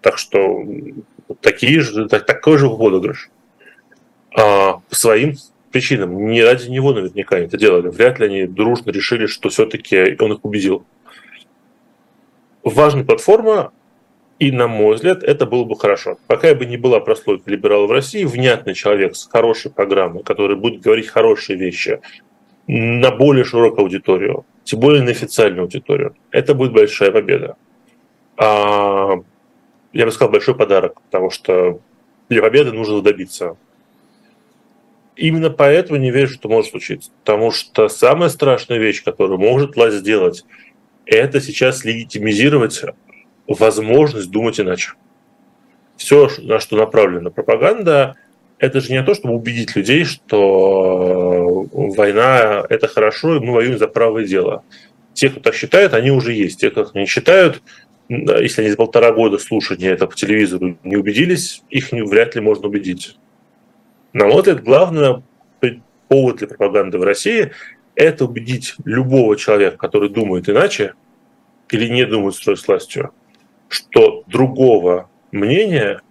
Так что такие же, так, такой же подыгрыш. А, по своим причинам. Не ради него наверняка это делали. Вряд ли они дружно решили, что все-таки он их убедил. Важная платформа, и, на мой взгляд, это было бы хорошо. Пока бы не была прослойка либералов в России, внятный человек с хорошей программой, который будет говорить хорошие вещи на более широкую аудиторию, тем более на официальную аудиторию, это будет большая победа. А, я бы сказал, большой подарок, потому что для победы нужно добиться. Именно поэтому не верю, что может случиться. Потому что самая страшная вещь, которую может власть сделать, это сейчас легитимизировать возможность думать иначе. Все, на что направлена пропаганда, это же не то, чтобы убедить людей, что война – это хорошо, и мы воюем за правое дело. Те, кто так считают, они уже есть. Те, кто не считают, если они за полтора года слушания это по телевизору не убедились, их вряд ли можно убедить. На мой взгляд, главный повод для пропаганды в России – это убедить любого человека, который думает иначе или не думает строить властью, что другого мнения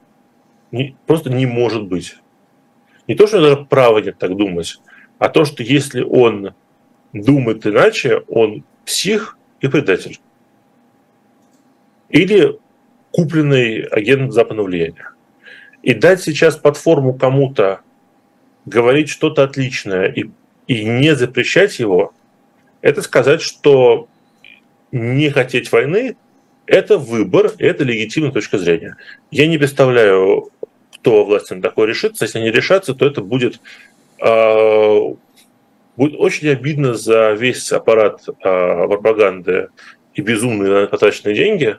не, просто не может быть. не то, что даже права нет так думать, а то, что если он думает иначе, он псих и предатель. Или купленный агент западного влияния. И дать сейчас платформу кому-то говорить что-то отличное и, и не запрещать его, это сказать, что не хотеть войны – это выбор, это легитимная точка зрения. Я не представляю, кто власти на такое решится. Если они решатся, то это будет, э, будет очень обидно за весь аппарат э, пропаганды и безумные потраченные деньги,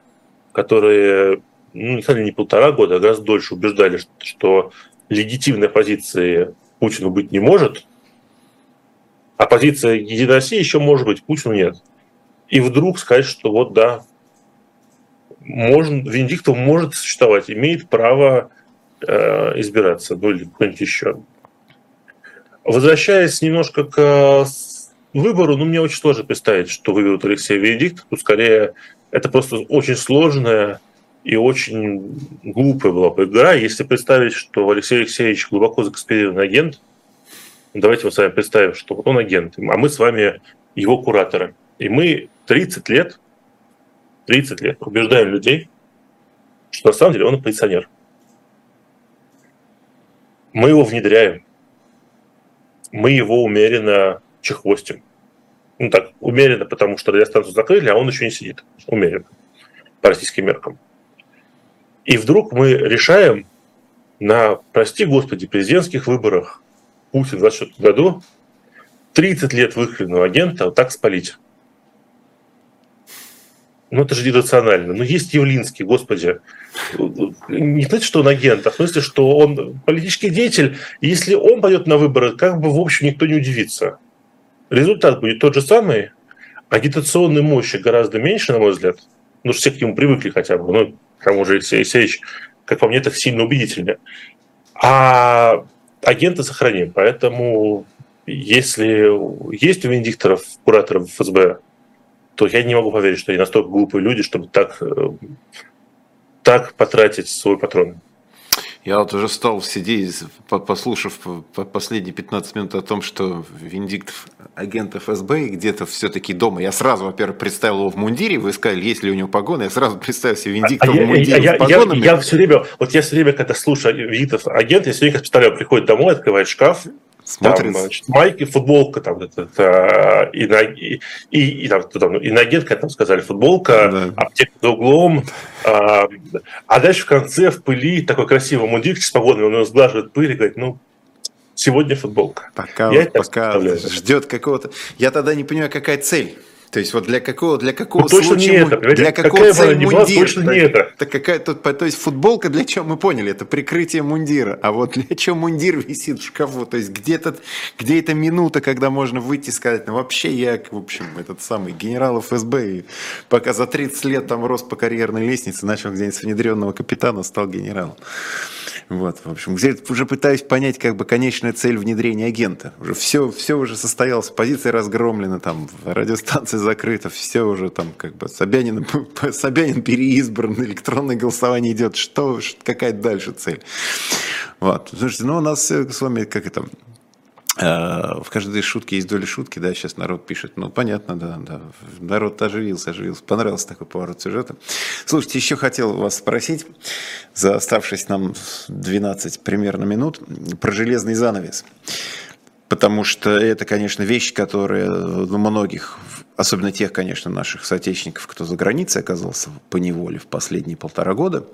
которые ну, не, полтора года, а гораздо дольше убеждали, что легитимной позиции Путину быть не может, а позиция Единой России еще может быть, Путину нет. И вдруг сказать, что вот да, можно, Венедиктов может существовать, имеет право э, избираться, ну или кто-нибудь еще. Возвращаясь немножко к выбору, ну мне очень сложно представить, что выберут Алексея Венедиктова. Тут скорее это просто очень сложная и очень глупая была бы игра. Если представить, что Алексей Алексеевич глубоко закаспирированный агент, давайте мы с вами представим, что он агент, а мы с вами его кураторы. И мы 30 лет, 30 лет убеждаем людей, что на самом деле он оппозиционер. Мы его внедряем. Мы его умеренно чехвостим. Ну так, умеренно, потому что радиостанцию закрыли, а он еще не сидит. Умеренно. По российским меркам. И вдруг мы решаем на, прости господи, президентских выборах Путин в 2024 году 30 лет выхленного агента вот так спалить. Ну, это же иррационально. Ну, есть Явлинский, господи. Не знаете, что он агент, а в смысле, что он политический деятель. Если он пойдет на выборы, как бы, в общем, никто не удивится. Результат будет тот же самый. Агитационной мощи гораздо меньше, на мой взгляд. Ну, все к нему привыкли хотя бы. Ну, к тому же Алексей Алексеевич, как по мне, так сильно убедительнее. А агента сохраним. Поэтому если есть у Венедикторов, кураторов ФСБ, то я не могу поверить, что они настолько глупые люди, чтобы так, э, так потратить свой патрон. Я вот уже стал сидеть, послушав последние 15 минут о том, что Венедиктов агент ФСБ и где-то все-таки дома. Я сразу, во-первых, представил его в мундире, вы сказали, есть ли у него погоны, я сразу представил себе Венедиктова а, в мундире я, с погонами. Я, я, я все время, вот я все время, когда слушаю Венедиктов агент, я все время представляю, приходит домой, открывает шкаф, Смотрит. Там, значит, майки, футболка, там, это, это, и, и, и, и, там, там, и нагет, как там сказали, футболка, да. аптека за углом. А, а дальше в конце в пыли такой красивый мундир с погодой, он сглаживает пыль и говорит, ну, сегодня футболка. Пока, Я пока ждет какого-то... Я тогда не понимаю, какая цель. То есть вот для какого, для какого ну, точно случая, не это, для какого какая цель мундир, была, точно так, не это. Так какая тут, то есть футболка для чего мы поняли, это прикрытие мундира, а вот для чего мундир висит в шкафу, то есть где то где эта минута, когда можно выйти и сказать, ну вообще я, в общем, этот самый генерал ФСБ, и пока за 30 лет там рос по карьерной лестнице, начал где-нибудь с внедренного капитана, стал генералом. Вот, в общем, где уже пытаюсь понять, как бы конечная цель внедрения агента. Уже все, все уже состоялось, позиция разгромлена, там, радиостанция закрыта, все уже там, как бы, Собянин, Собянин переизбран, электронное голосование идет. Что, какая дальше цель? Вот. Слушайте, ну, у нас с вами, как это, Э, в каждой шутке есть доля шутки, да, сейчас народ пишет. Ну, понятно, да, да. Народ оживился, оживился. Понравился такой поворот сюжета. Слушайте, еще хотел вас спросить, за оставшись нам 12 примерно минут, про железный занавес. Потому что это, конечно, вещь, которая ну, многих, особенно тех, конечно, наших соотечественников, кто за границей оказался по неволе в последние полтора года,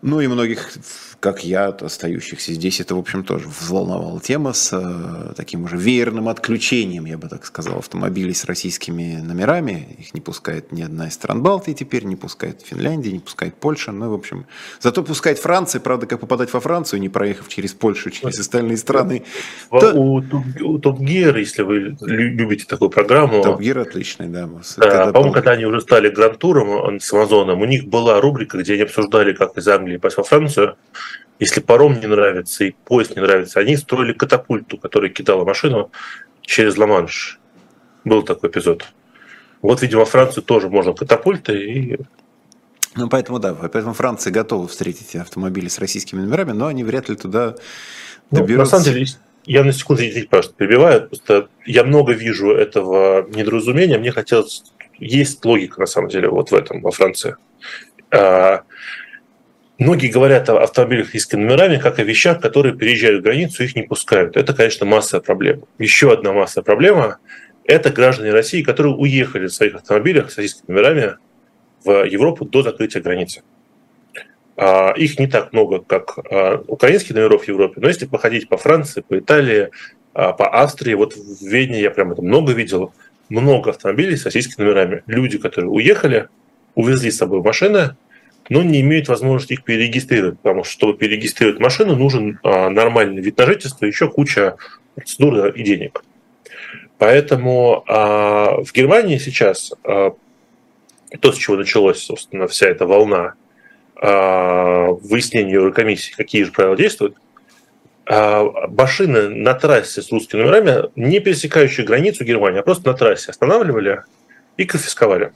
ну и многих как я, остающихся здесь, это, в общем, тоже взволновала тема с э, таким уже веерным отключением, я бы так сказал, автомобилей с российскими номерами. Их не пускает ни одна из стран Балтии теперь, не пускает Финляндия, не пускает Польша. Ну, в общем, зато пускает Франция. Правда, как попадать во Францию, не проехав через Польшу, через остальные страны. У, то... у, у Топ Гир, если вы любите такую программу. Топ Гир отличный, да. да По-моему, когда они уже стали гранд-туром с Амазоном, у них была рубрика, где они обсуждали, как из Англии попасть во Францию. Если паром не нравится и поезд не нравится, они строили катапульту, которая кидала машину через Ла-Манш. Был такой эпизод. Вот, видимо, Францию тоже можно катапульты и Ну, поэтому да, поэтому Франция готова встретить автомобили с российскими номерами, но они вряд ли туда доберутся. Ну, на самом деле, я на секунду, извините, пожалуйста, перебиваю, просто я много вижу этого недоразумения, мне хотелось... Есть логика, на самом деле, вот в этом, во Франции. А, многие говорят о автомобилях с российскими номерами как о вещах, которые переезжают границу, их не пускают. Это, конечно, массовая проблема. Еще одна массовая проблема – это граждане России, которые уехали в своих автомобилях с российскими номерами в Европу до закрытия границы. А, их не так много, как а, украинских номеров в Европе, но если походить по Франции, по Италии, а, по Австрии, вот в Вене я прям это много видел, много автомобилей с российскими номерами. Люди, которые уехали, увезли с собой машины, но не имеют возможности их перерегистрировать, потому что, чтобы перерегистрировать машину, нужен нормальный вид на жительство, еще куча процедур и денег. Поэтому в Германии сейчас то, с чего началась, собственно, вся эта волна выяснения Еврокомиссии, какие же правила действуют, машины на трассе с русскими номерами, не пересекающие границу Германии, а просто на трассе останавливали и конфисковали.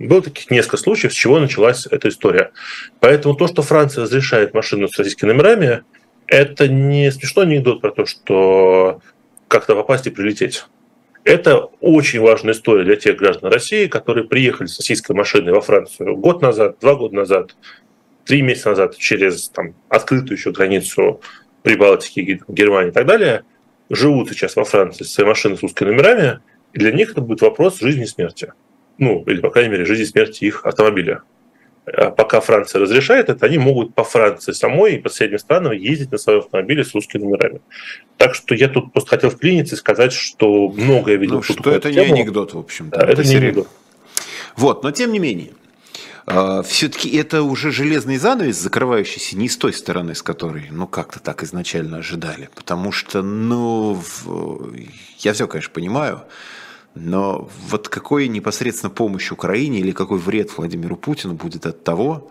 Было таких несколько случаев, с чего началась эта история. Поэтому то, что Франция разрешает машину с российскими номерами, это не смешной анекдот про то, что как-то попасть и прилететь. Это очень важная история для тех граждан России, которые приехали с российской машиной во Францию год назад, два года назад, три месяца назад через там, открытую еще границу Прибалтики, Германии и так далее, живут сейчас во Франции с своей машиной с русскими номерами, и для них это будет вопрос жизни и смерти. Ну, или, по крайней мере, жизни и смерти их автомобиля. А пока Франция разрешает это, они могут по Франции самой и по соседним странам ездить на своем автомобиле с русскими номерами. Так что я тут просто хотел вклиниться и сказать, что многое видел. Ну, что это тему. не анекдот, в общем-то. Да, это, это не анекдот. Вот, но тем не менее, а, все-таки это уже железный занавес, закрывающийся не с той стороны, с которой, ну, как-то так изначально ожидали. Потому что, ну, я все, конечно, понимаю, но вот какой непосредственно помощь Украине или какой вред Владимиру Путину будет от того,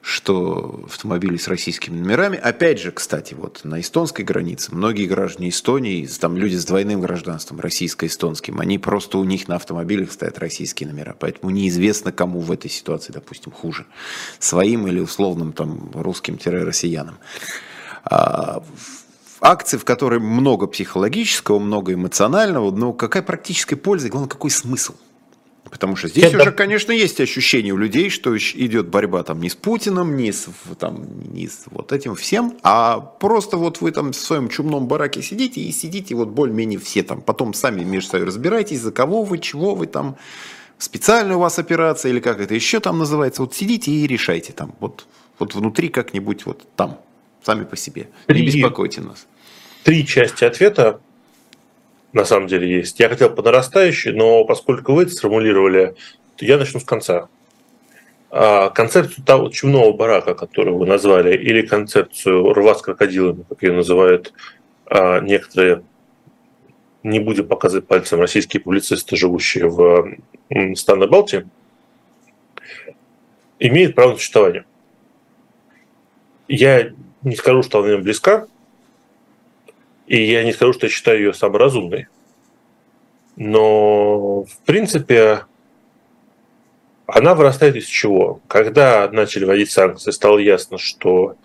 что автомобили с российскими номерами, опять же, кстати, вот на эстонской границе многие граждане Эстонии, там люди с двойным гражданством, российско-эстонским, они просто у них на автомобилях стоят российские номера, поэтому неизвестно, кому в этой ситуации, допустим, хуже, своим или условным там русским-россиянам. Акции, в которой много психологического, много эмоционального, но какая практическая польза, главное, какой смысл? Потому что здесь Это... уже, конечно, есть ощущение у людей, что идет борьба там не с Путиным, не с, там, не с вот этим всем, а просто вот вы там в своем чумном бараке сидите и сидите вот более-менее все там. Потом сами между собой разбирайтесь, за кого вы, чего вы там, специальная у вас операция или как это еще там называется. Вот сидите и решайте там. Вот, вот внутри как-нибудь вот там сами по себе. Три, не беспокойте нас. Три части ответа на самом деле есть. Я хотел по нарастающей, но поскольку вы это сформулировали, то я начну с конца. А концепцию того чумного барака, которую вы назвали, или концепцию рва с крокодилами, как ее называют а, некоторые, не будем показывать пальцем, российские публицисты, живущие в стране Балтии, имеет право на существование. Я не скажу, что она мне близка, и я не скажу, что я считаю ее самой разумной. Но, в принципе, она вырастает из чего? Когда начали вводить санкции, стало ясно, что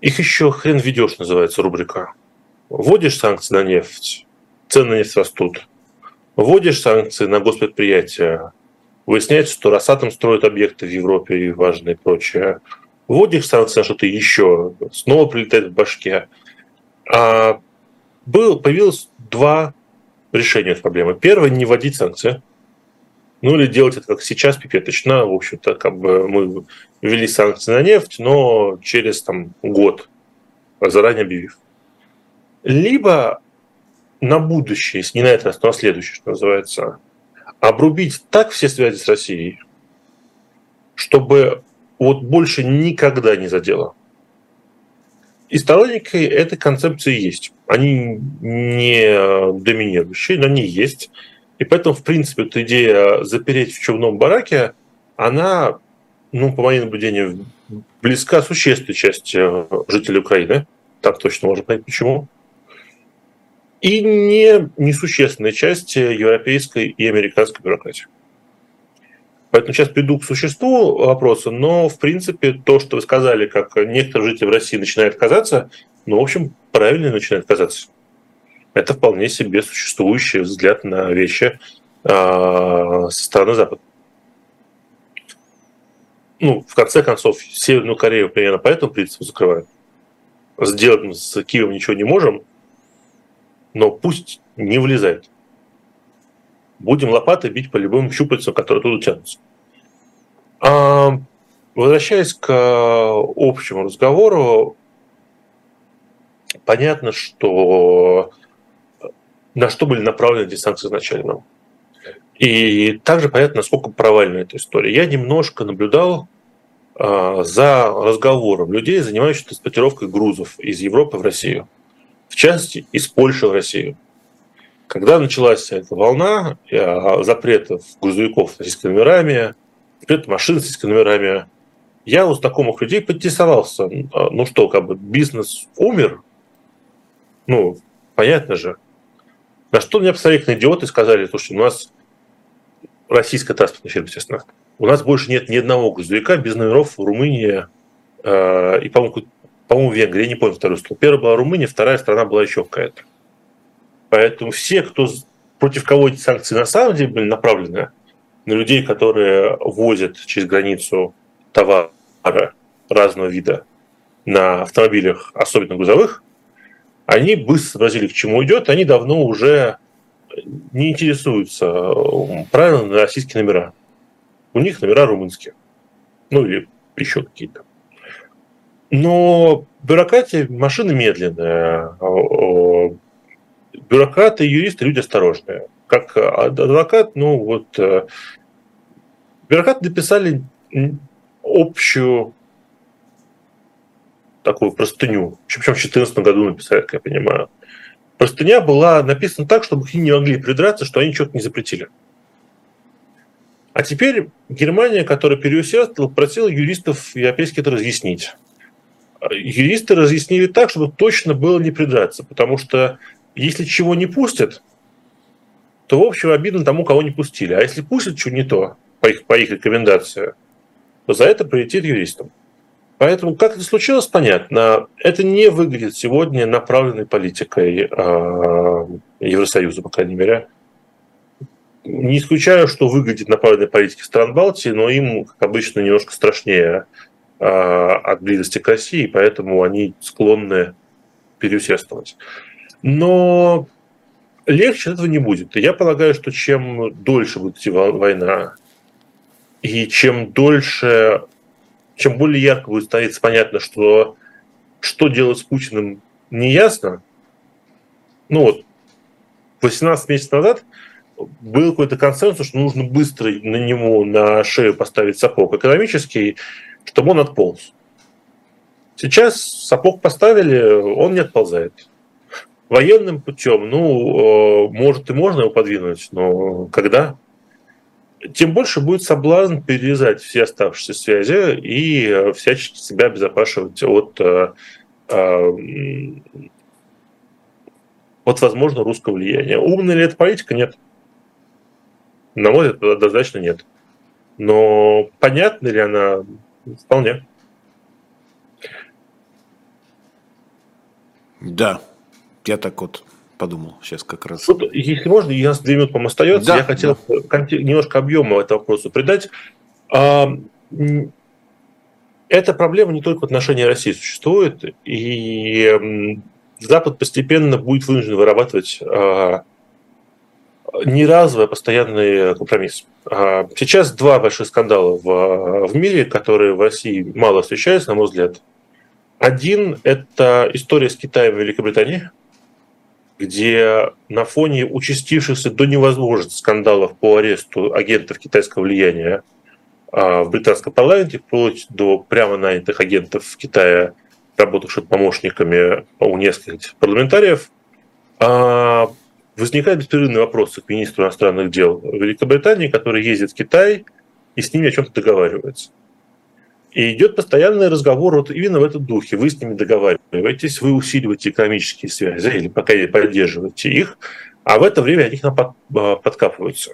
их еще хрен ведешь, называется рубрика. Вводишь санкции на нефть, цены на нефть растут. Вводишь санкции на госпредприятия, выясняется, что Росатом строит объекты в Европе и важные и прочее вводишь санкции что-то еще, снова прилетает в башке. А был, появилось два решения этой проблемы. Первое – не вводить санкции. Ну или делать это как сейчас, пипеточно. В общем-то, как бы мы ввели санкции на нефть, но через там, год, заранее объявив. Либо на будущее, не на этот но на следующее, что называется, обрубить так все связи с Россией, чтобы вот больше никогда не задело. И сторонники этой концепции есть. Они не доминирующие, но они есть. И поэтому, в принципе, эта идея запереть в чумном бараке, она, ну, по моим наблюдениям, близка существенной части жителей Украины. Так точно можно понять, почему. И не несущественной части европейской и американской бюрократии. Поэтому сейчас приду к существу вопроса, но, в принципе, то, что вы сказали, как некоторые жители России начинают казаться, ну, в общем, правильно начинают казаться. Это вполне себе существующий взгляд на вещи э, со стороны Запада. Ну, в конце концов, Северную Корею примерно по этому принципу закрывают. Сделать с Киевом ничего не можем, но пусть не влезает будем лопатой бить по любым щупальцам, которые туда тянутся. А, возвращаясь к общему разговору, понятно, что на что были направлены эти санкции изначально. И также понятно, насколько провальна эта история. Я немножко наблюдал а, за разговором людей, занимающихся транспортировкой грузов из Европы в Россию. В частности, из Польши в Россию. Когда началась эта волна э, запретов грузовиков с российскими номерами, запрет машин с российскими номерами, я у знакомых людей поинтересовался, а, ну что, как бы бизнес умер? Ну, понятно же. На что мне абсолютно идиоты сказали, слушай, у нас российская транспортная фирма, естественно, у нас больше нет ни одного грузовика без номеров в Румынии э, и, по-моему, по-моему, Венгрия, я не помню вторую страну. Первая была Румыния, вторая страна была еще какая-то. Поэтому все, кто против кого эти санкции на самом деле были направлены, на людей, которые возят через границу товары разного вида на автомобилях, особенно грузовых, они быстро сообразили, к чему идет, они давно уже не интересуются правильно на российские номера. У них номера румынские. Ну или еще какие-то. Но бюрократия, машины медленная, бюрократы юристы люди осторожные. Как адвокат, ну вот э, бюрократы написали общую такую простыню, причем в 2014 году написали, как я понимаю. Простыня была написана так, чтобы их не могли придраться, что они что-то не запретили. А теперь Германия, которая переусердствовала, просила юристов европейских это разъяснить. Юристы разъяснили так, чтобы точно было не придраться, потому что если чего не пустят, то, в общем, обидно тому, кого не пустили. А если пустят что не то, по их, по их рекомендации, то за это прилетит юристам. Поэтому, как это случилось, понятно. Это не выглядит сегодня направленной политикой э, Евросоюза, по крайней мере. Не исключаю, что выглядит направленной политикой стран Балтии, но им, как обычно, немножко страшнее э, от близости к России, поэтому они склонны переусердствовать. Но легче этого не будет. Я полагаю, что чем дольше будет идти война, и чем дольше, чем более ярко будет становиться понятно, что что делать с Путиным не ясно. Ну вот, 18 месяцев назад был какой-то консенсус, что нужно быстро на него на шею поставить сапог экономический, чтобы он отполз. Сейчас сапог поставили, он не отползает. Военным путем, ну, э, может и можно его подвинуть, но когда? Тем больше будет соблазн перерезать все оставшиеся связи и э, всячески себя обезопасивать от, э, от возможно, русского влияния. Умная ли это политика? Нет. На мой взгляд, однозначно нет. Но понятна ли она? Вполне. Да, я так вот подумал сейчас как раз. Вот, если можно, у нас две минуты, по-моему, остается. Да, я хотел да. немножко объема этого вопроса придать. А, эта проблема не только в отношении России существует, и Запад постепенно будет вынужден вырабатывать а, не разовый, а постоянный компромисс. А, сейчас два больших скандала в, в мире, которые в России мало встречаются, на мой взгляд. Один – это история с Китаем и Великобританией, где на фоне участившихся до невозможности скандалов по аресту агентов китайского влияния а, в британском парламенте, вплоть до прямо нанятых агентов в Китае, работавших помощниками у нескольких парламентариев, а, возникают беспрерывные вопросы к министру иностранных дел Великобритании, который ездит в Китай и с ними о чем-то договаривается. И идет постоянный разговор вот именно в этом духе. Вы с ними договариваетесь, вы усиливаете экономические связи или пока поддерживаете их, а в это время они к нам а, подкапываются.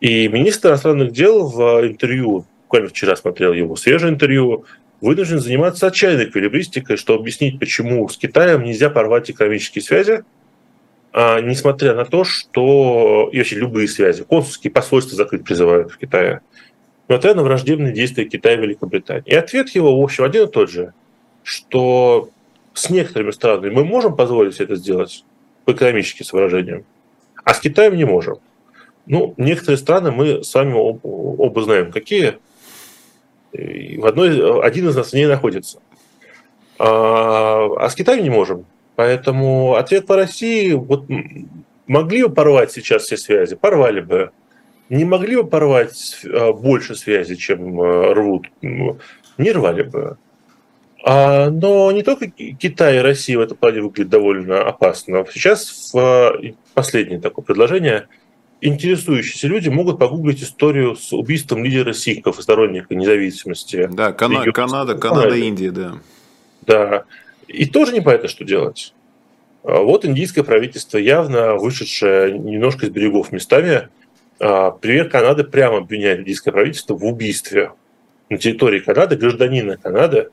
И министр иностранных дел в интервью, буквально вчера смотрел его свежее интервью, вынужден заниматься отчаянной эквилибристикой, чтобы объяснить, почему с Китаем нельзя порвать экономические связи, а, несмотря на то, что и вообще любые связи, консульские посольства закрыть призывают в Китае, несмотря на враждебные действия Китая и Великобритании. И ответ его, в общем, один и тот же, что с некоторыми странами мы можем позволить себе это сделать по экономическим соображениям, а с Китаем не можем. Ну, некоторые страны мы с вами оба знаем, какие. В одной, один из нас в ней находится. А, а с Китаем не можем. Поэтому ответ по России, вот могли бы порвать сейчас все связи, порвали бы. Не могли бы порвать а, больше связи, чем а, рвут, не рвали бы. А, но не только Китай и Россия в этом плане выглядят довольно опасно. Сейчас в последнее такое предложение интересующиеся люди могут погуглить историю с убийством лидера сикхов и сторонника независимости. Да, Кана- Канада, Канада, Индия, да. Да. И тоже непонятно, что делать. А вот индийское правительство, явно вышедшее немножко из берегов местами, а, премьер Канады прямо обвиняет индийское правительство в убийстве на территории Канады гражданина Канады,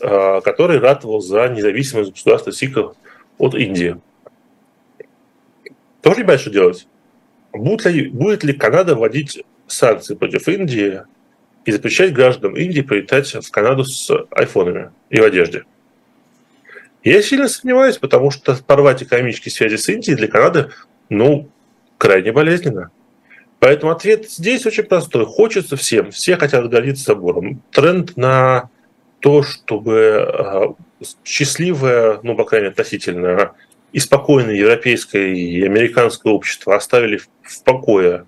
а, который ратовал за независимость государства Сиков от Индии. Тоже не понимает, что делать. Будет ли, будет ли Канада вводить санкции против Индии и запрещать гражданам Индии прилетать в Канаду с айфонами и в одежде. Я сильно сомневаюсь, потому что порвать экономические связи с Индией для Канады, ну, крайне болезненно. Поэтому ответ здесь очень простой. Хочется всем, все хотят гордиться собором. Тренд на то, чтобы а, счастливое, ну, по крайней мере, относительно и спокойное европейское и американское общество оставили в покое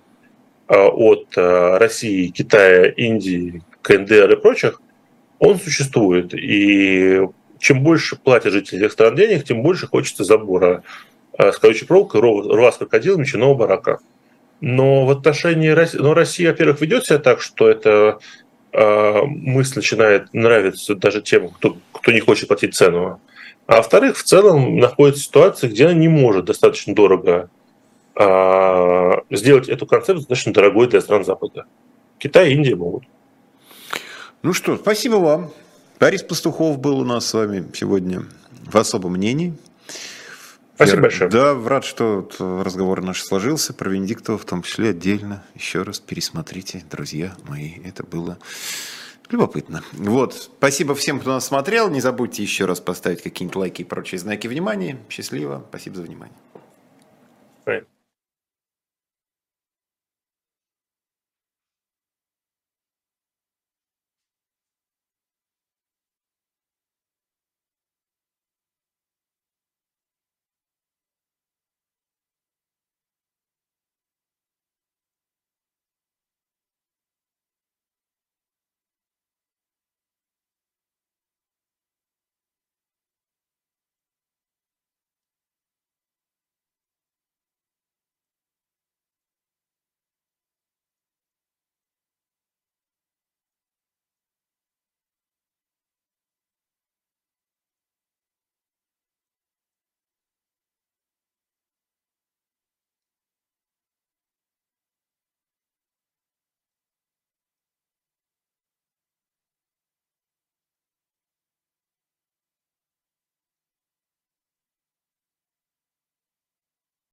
а, от а, России, Китая, Индии, КНДР и прочих, он существует. И чем больше платят жители этих стран денег, тем больше хочется забора с колючей проволокой, рва с крокодилом, меченого барака. Но в отношении России, ну, Россия, во-первых, ведет себя так, что эта э, мысль начинает нравиться даже тем, кто, кто не хочет платить цену. А во-вторых, в целом находится в ситуации, где она не может достаточно дорого а, сделать эту концепцию достаточно дорогой для стран Запада. Китай и Индия могут. Ну что, спасибо вам. Борис Пастухов был у нас с вами сегодня в особом мнении. Спасибо Я, большое. Да, рад, что разговор наш сложился про Венедиктова, в том числе отдельно. Еще раз пересмотрите, друзья мои. Это было любопытно. Вот. Спасибо всем, кто нас смотрел. Не забудьте еще раз поставить какие-нибудь лайки и прочие знаки внимания. Счастливо. Спасибо за внимание. Right.